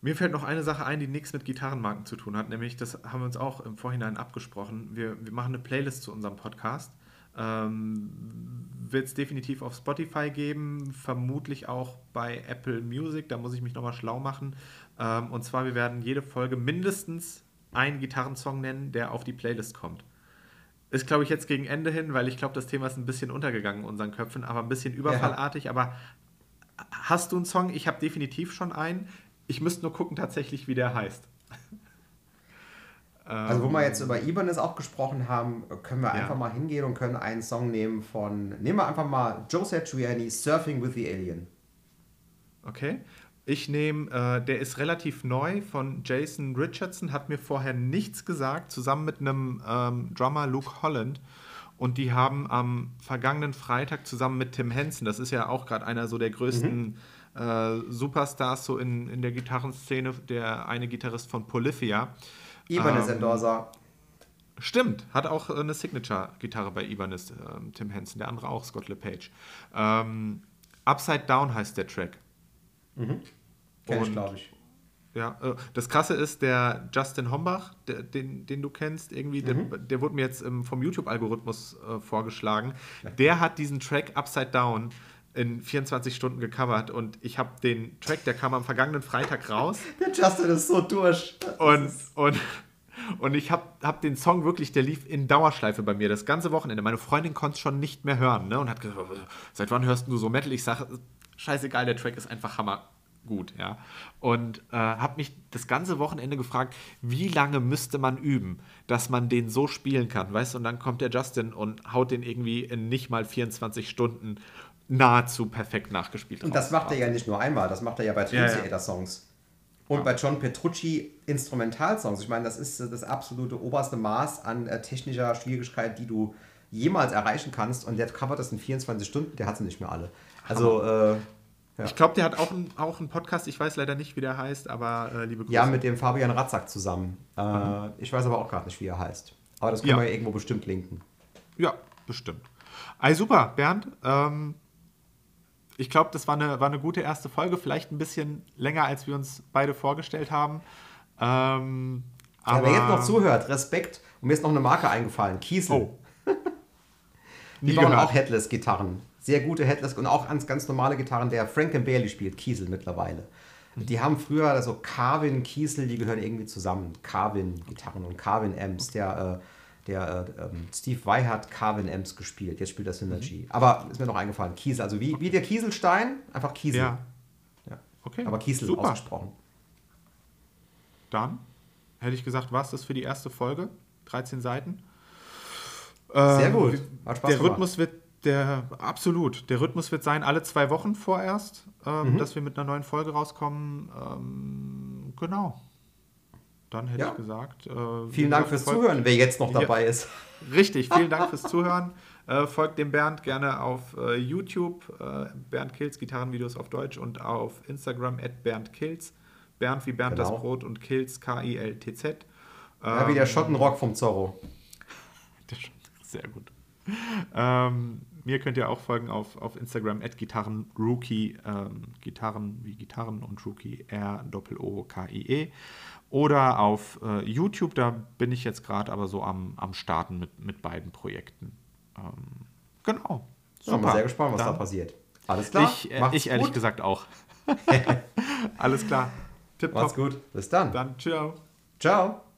Mir fällt noch eine Sache ein, die nichts mit Gitarrenmarken zu tun hat, nämlich, das haben wir uns auch im Vorhinein abgesprochen. Wir, wir machen eine Playlist zu unserem Podcast. Ähm, Wird es definitiv auf Spotify geben, vermutlich auch bei Apple Music, da muss ich mich nochmal schlau machen. Ähm, und zwar, wir werden jede Folge mindestens einen Gitarrensong nennen, der auf die Playlist kommt. Ist, glaube ich, jetzt gegen Ende hin, weil ich glaube, das Thema ist ein bisschen untergegangen in unseren Köpfen, aber ein bisschen überfallartig. Aber hast du einen Song? Ich habe definitiv schon einen. Ich müsste nur gucken tatsächlich, wie der heißt. [LAUGHS] Also wo wir jetzt über Ibanez auch gesprochen haben, können wir Ähm. Ja. einfach mal hingehen und können einen Song nehmen von, nehmen wir einfach mal Joe Satriani, Surfing with the Alien. Okay. Ich nehme, äh, der ist relativ neu von Jason Richardson, hat mir vorher nichts gesagt, zusammen mit einem ähm, Drummer Luke Holland. Und die haben am vergangenen Freitag zusammen mit Tim Henson, das ist ja auch gerade einer so der größten äh, Superstars so in, in der Gitarrenszene, der eine Gitarrist von Polyphia. Ibanez Ähm, Endorser. Stimmt, hat auch äh, eine Signature-Gitarre bei Ibanez, ähm, Tim Henson, der andere auch, Scott LePage. Ähm, Upside Down heißt der Track. Kenn ich, und- glaube ich. Ja, äh, das Krasse ist, der Justin Hombach, der, den, den du kennst, irgendwie, der, der wurde mir jetzt ähm, vom YouTube-Algorithmus äh, vorgeschlagen. Der hat diesen Track Upside Down in 24 Stunden gecovert und ich habe den Track, der kam am vergangenen Freitag raus [LAUGHS] Der Justin ist so durch. und, und, und ich habe hab den Song wirklich, der lief in Dauerschleife bei mir das ganze Wochenende. Meine Freundin konnte es schon nicht mehr hören ne? und hat gesagt, seit wann hörst du so Metal? Ich sage, scheißegal, der Track ist einfach hammergut. Ja? Und äh, habe mich das ganze Wochenende gefragt, wie lange müsste man üben, dass man den so spielen kann, weißt du? Und dann kommt der Justin und haut den irgendwie in nicht mal 24 Stunden nahezu perfekt nachgespielt Und das macht er ja nicht nur einmal, das macht er ja bei Dream Ja, ja. Songs. Und bei John Petrucci Instrumentalsongs. Ich meine, das ist äh, das absolute oberste Maß an äh, technischer Schwierigkeit, die du jemals erreichen kannst. Und der covert das in 24 Stunden, der hat sie nicht mehr alle. Also, äh, Ja. Ich glaube, der hat auch, ein, auch einen Podcast, ich weiß leider nicht, wie der heißt, aber äh, liebe Grüße. ja, mit dem Fabian Ratzak zusammen. Äh, Ich weiß aber auch gerade nicht, wie er heißt. Aber das können Ja. wir ja irgendwo bestimmt linken. Ja, bestimmt. Ey, super, Bernd. Ähm, ich glaube, das war eine, war eine gute erste Folge. Vielleicht ein bisschen länger, als wir uns beide vorgestellt haben. Ähm, Ja, aber wer jetzt noch zuhört, Respekt. Und mir ist noch eine Marke eingefallen, Kiesel. Oh. Die bauen gehört. auch Headless-Gitarren. Sehr gute Headless und auch ganz, normale Gitarren. Der Frank Bailey spielt Kiesel mittlerweile. Die haben früher so Carvin, Kiesel, die gehören irgendwie zusammen. Carvin-Gitarren und Carvin-Amps. Der, äh, der äh, ähm, Steve Vai hat Carvin-Amps gespielt. Jetzt spielt er Synergy. Aber ist mir noch eingefallen, Kiesel. Also wie, wie der Kieselstein, einfach Kiesel. Ja, Ja. okay. Aber Kiesel Super. ausgesprochen. Dann hätte ich gesagt, war es das für die erste Folge. 13 Seiten. Sehr Ähm, gut. Hat Spaß der gemacht. Rhythmus wird, der, absolut, der Rhythmus wird sein, alle zwei Wochen vorerst, ähm, Mhm. dass wir mit einer neuen Folge rauskommen. Ähm, genau. Dann hätte Ja. ich gesagt. Äh, Vielen Dank fürs folgt- Zuhören, wer jetzt noch Ja. dabei ist. [LAUGHS] Richtig, vielen Dank fürs Zuhören. Äh, folgt dem Bernd gerne auf äh, YouTube, äh, Bernd Kills, Gitarrenvideos auf Deutsch und auf Instagram at Bernd Kills. Bernd wie Bernd Genau. das Brot und Kills K-I-L-T-Z. Ja, wie der Ähm, Schottenrock vom Zorro. Sehr gut. Ähm, mir könnt ihr auch folgen auf, auf Instagram at Gitarrenrookie, ähm, Gitarren wie Gitarren und Rookie R-O-O-K-I-E. Oder auf äh, YouTube, da bin ich jetzt gerade aber so am, am Starten mit, mit beiden Projekten. Ähm, genau. Super. Bin sehr gespannt, was da Dann- passiert. Alles klar. Ich, äh, Macht's ich ehrlich gut. gesagt auch. [LAUGHS] Alles klar. Macht's Tipptopp. gut. Bis dann. Dann ciao. Ciao.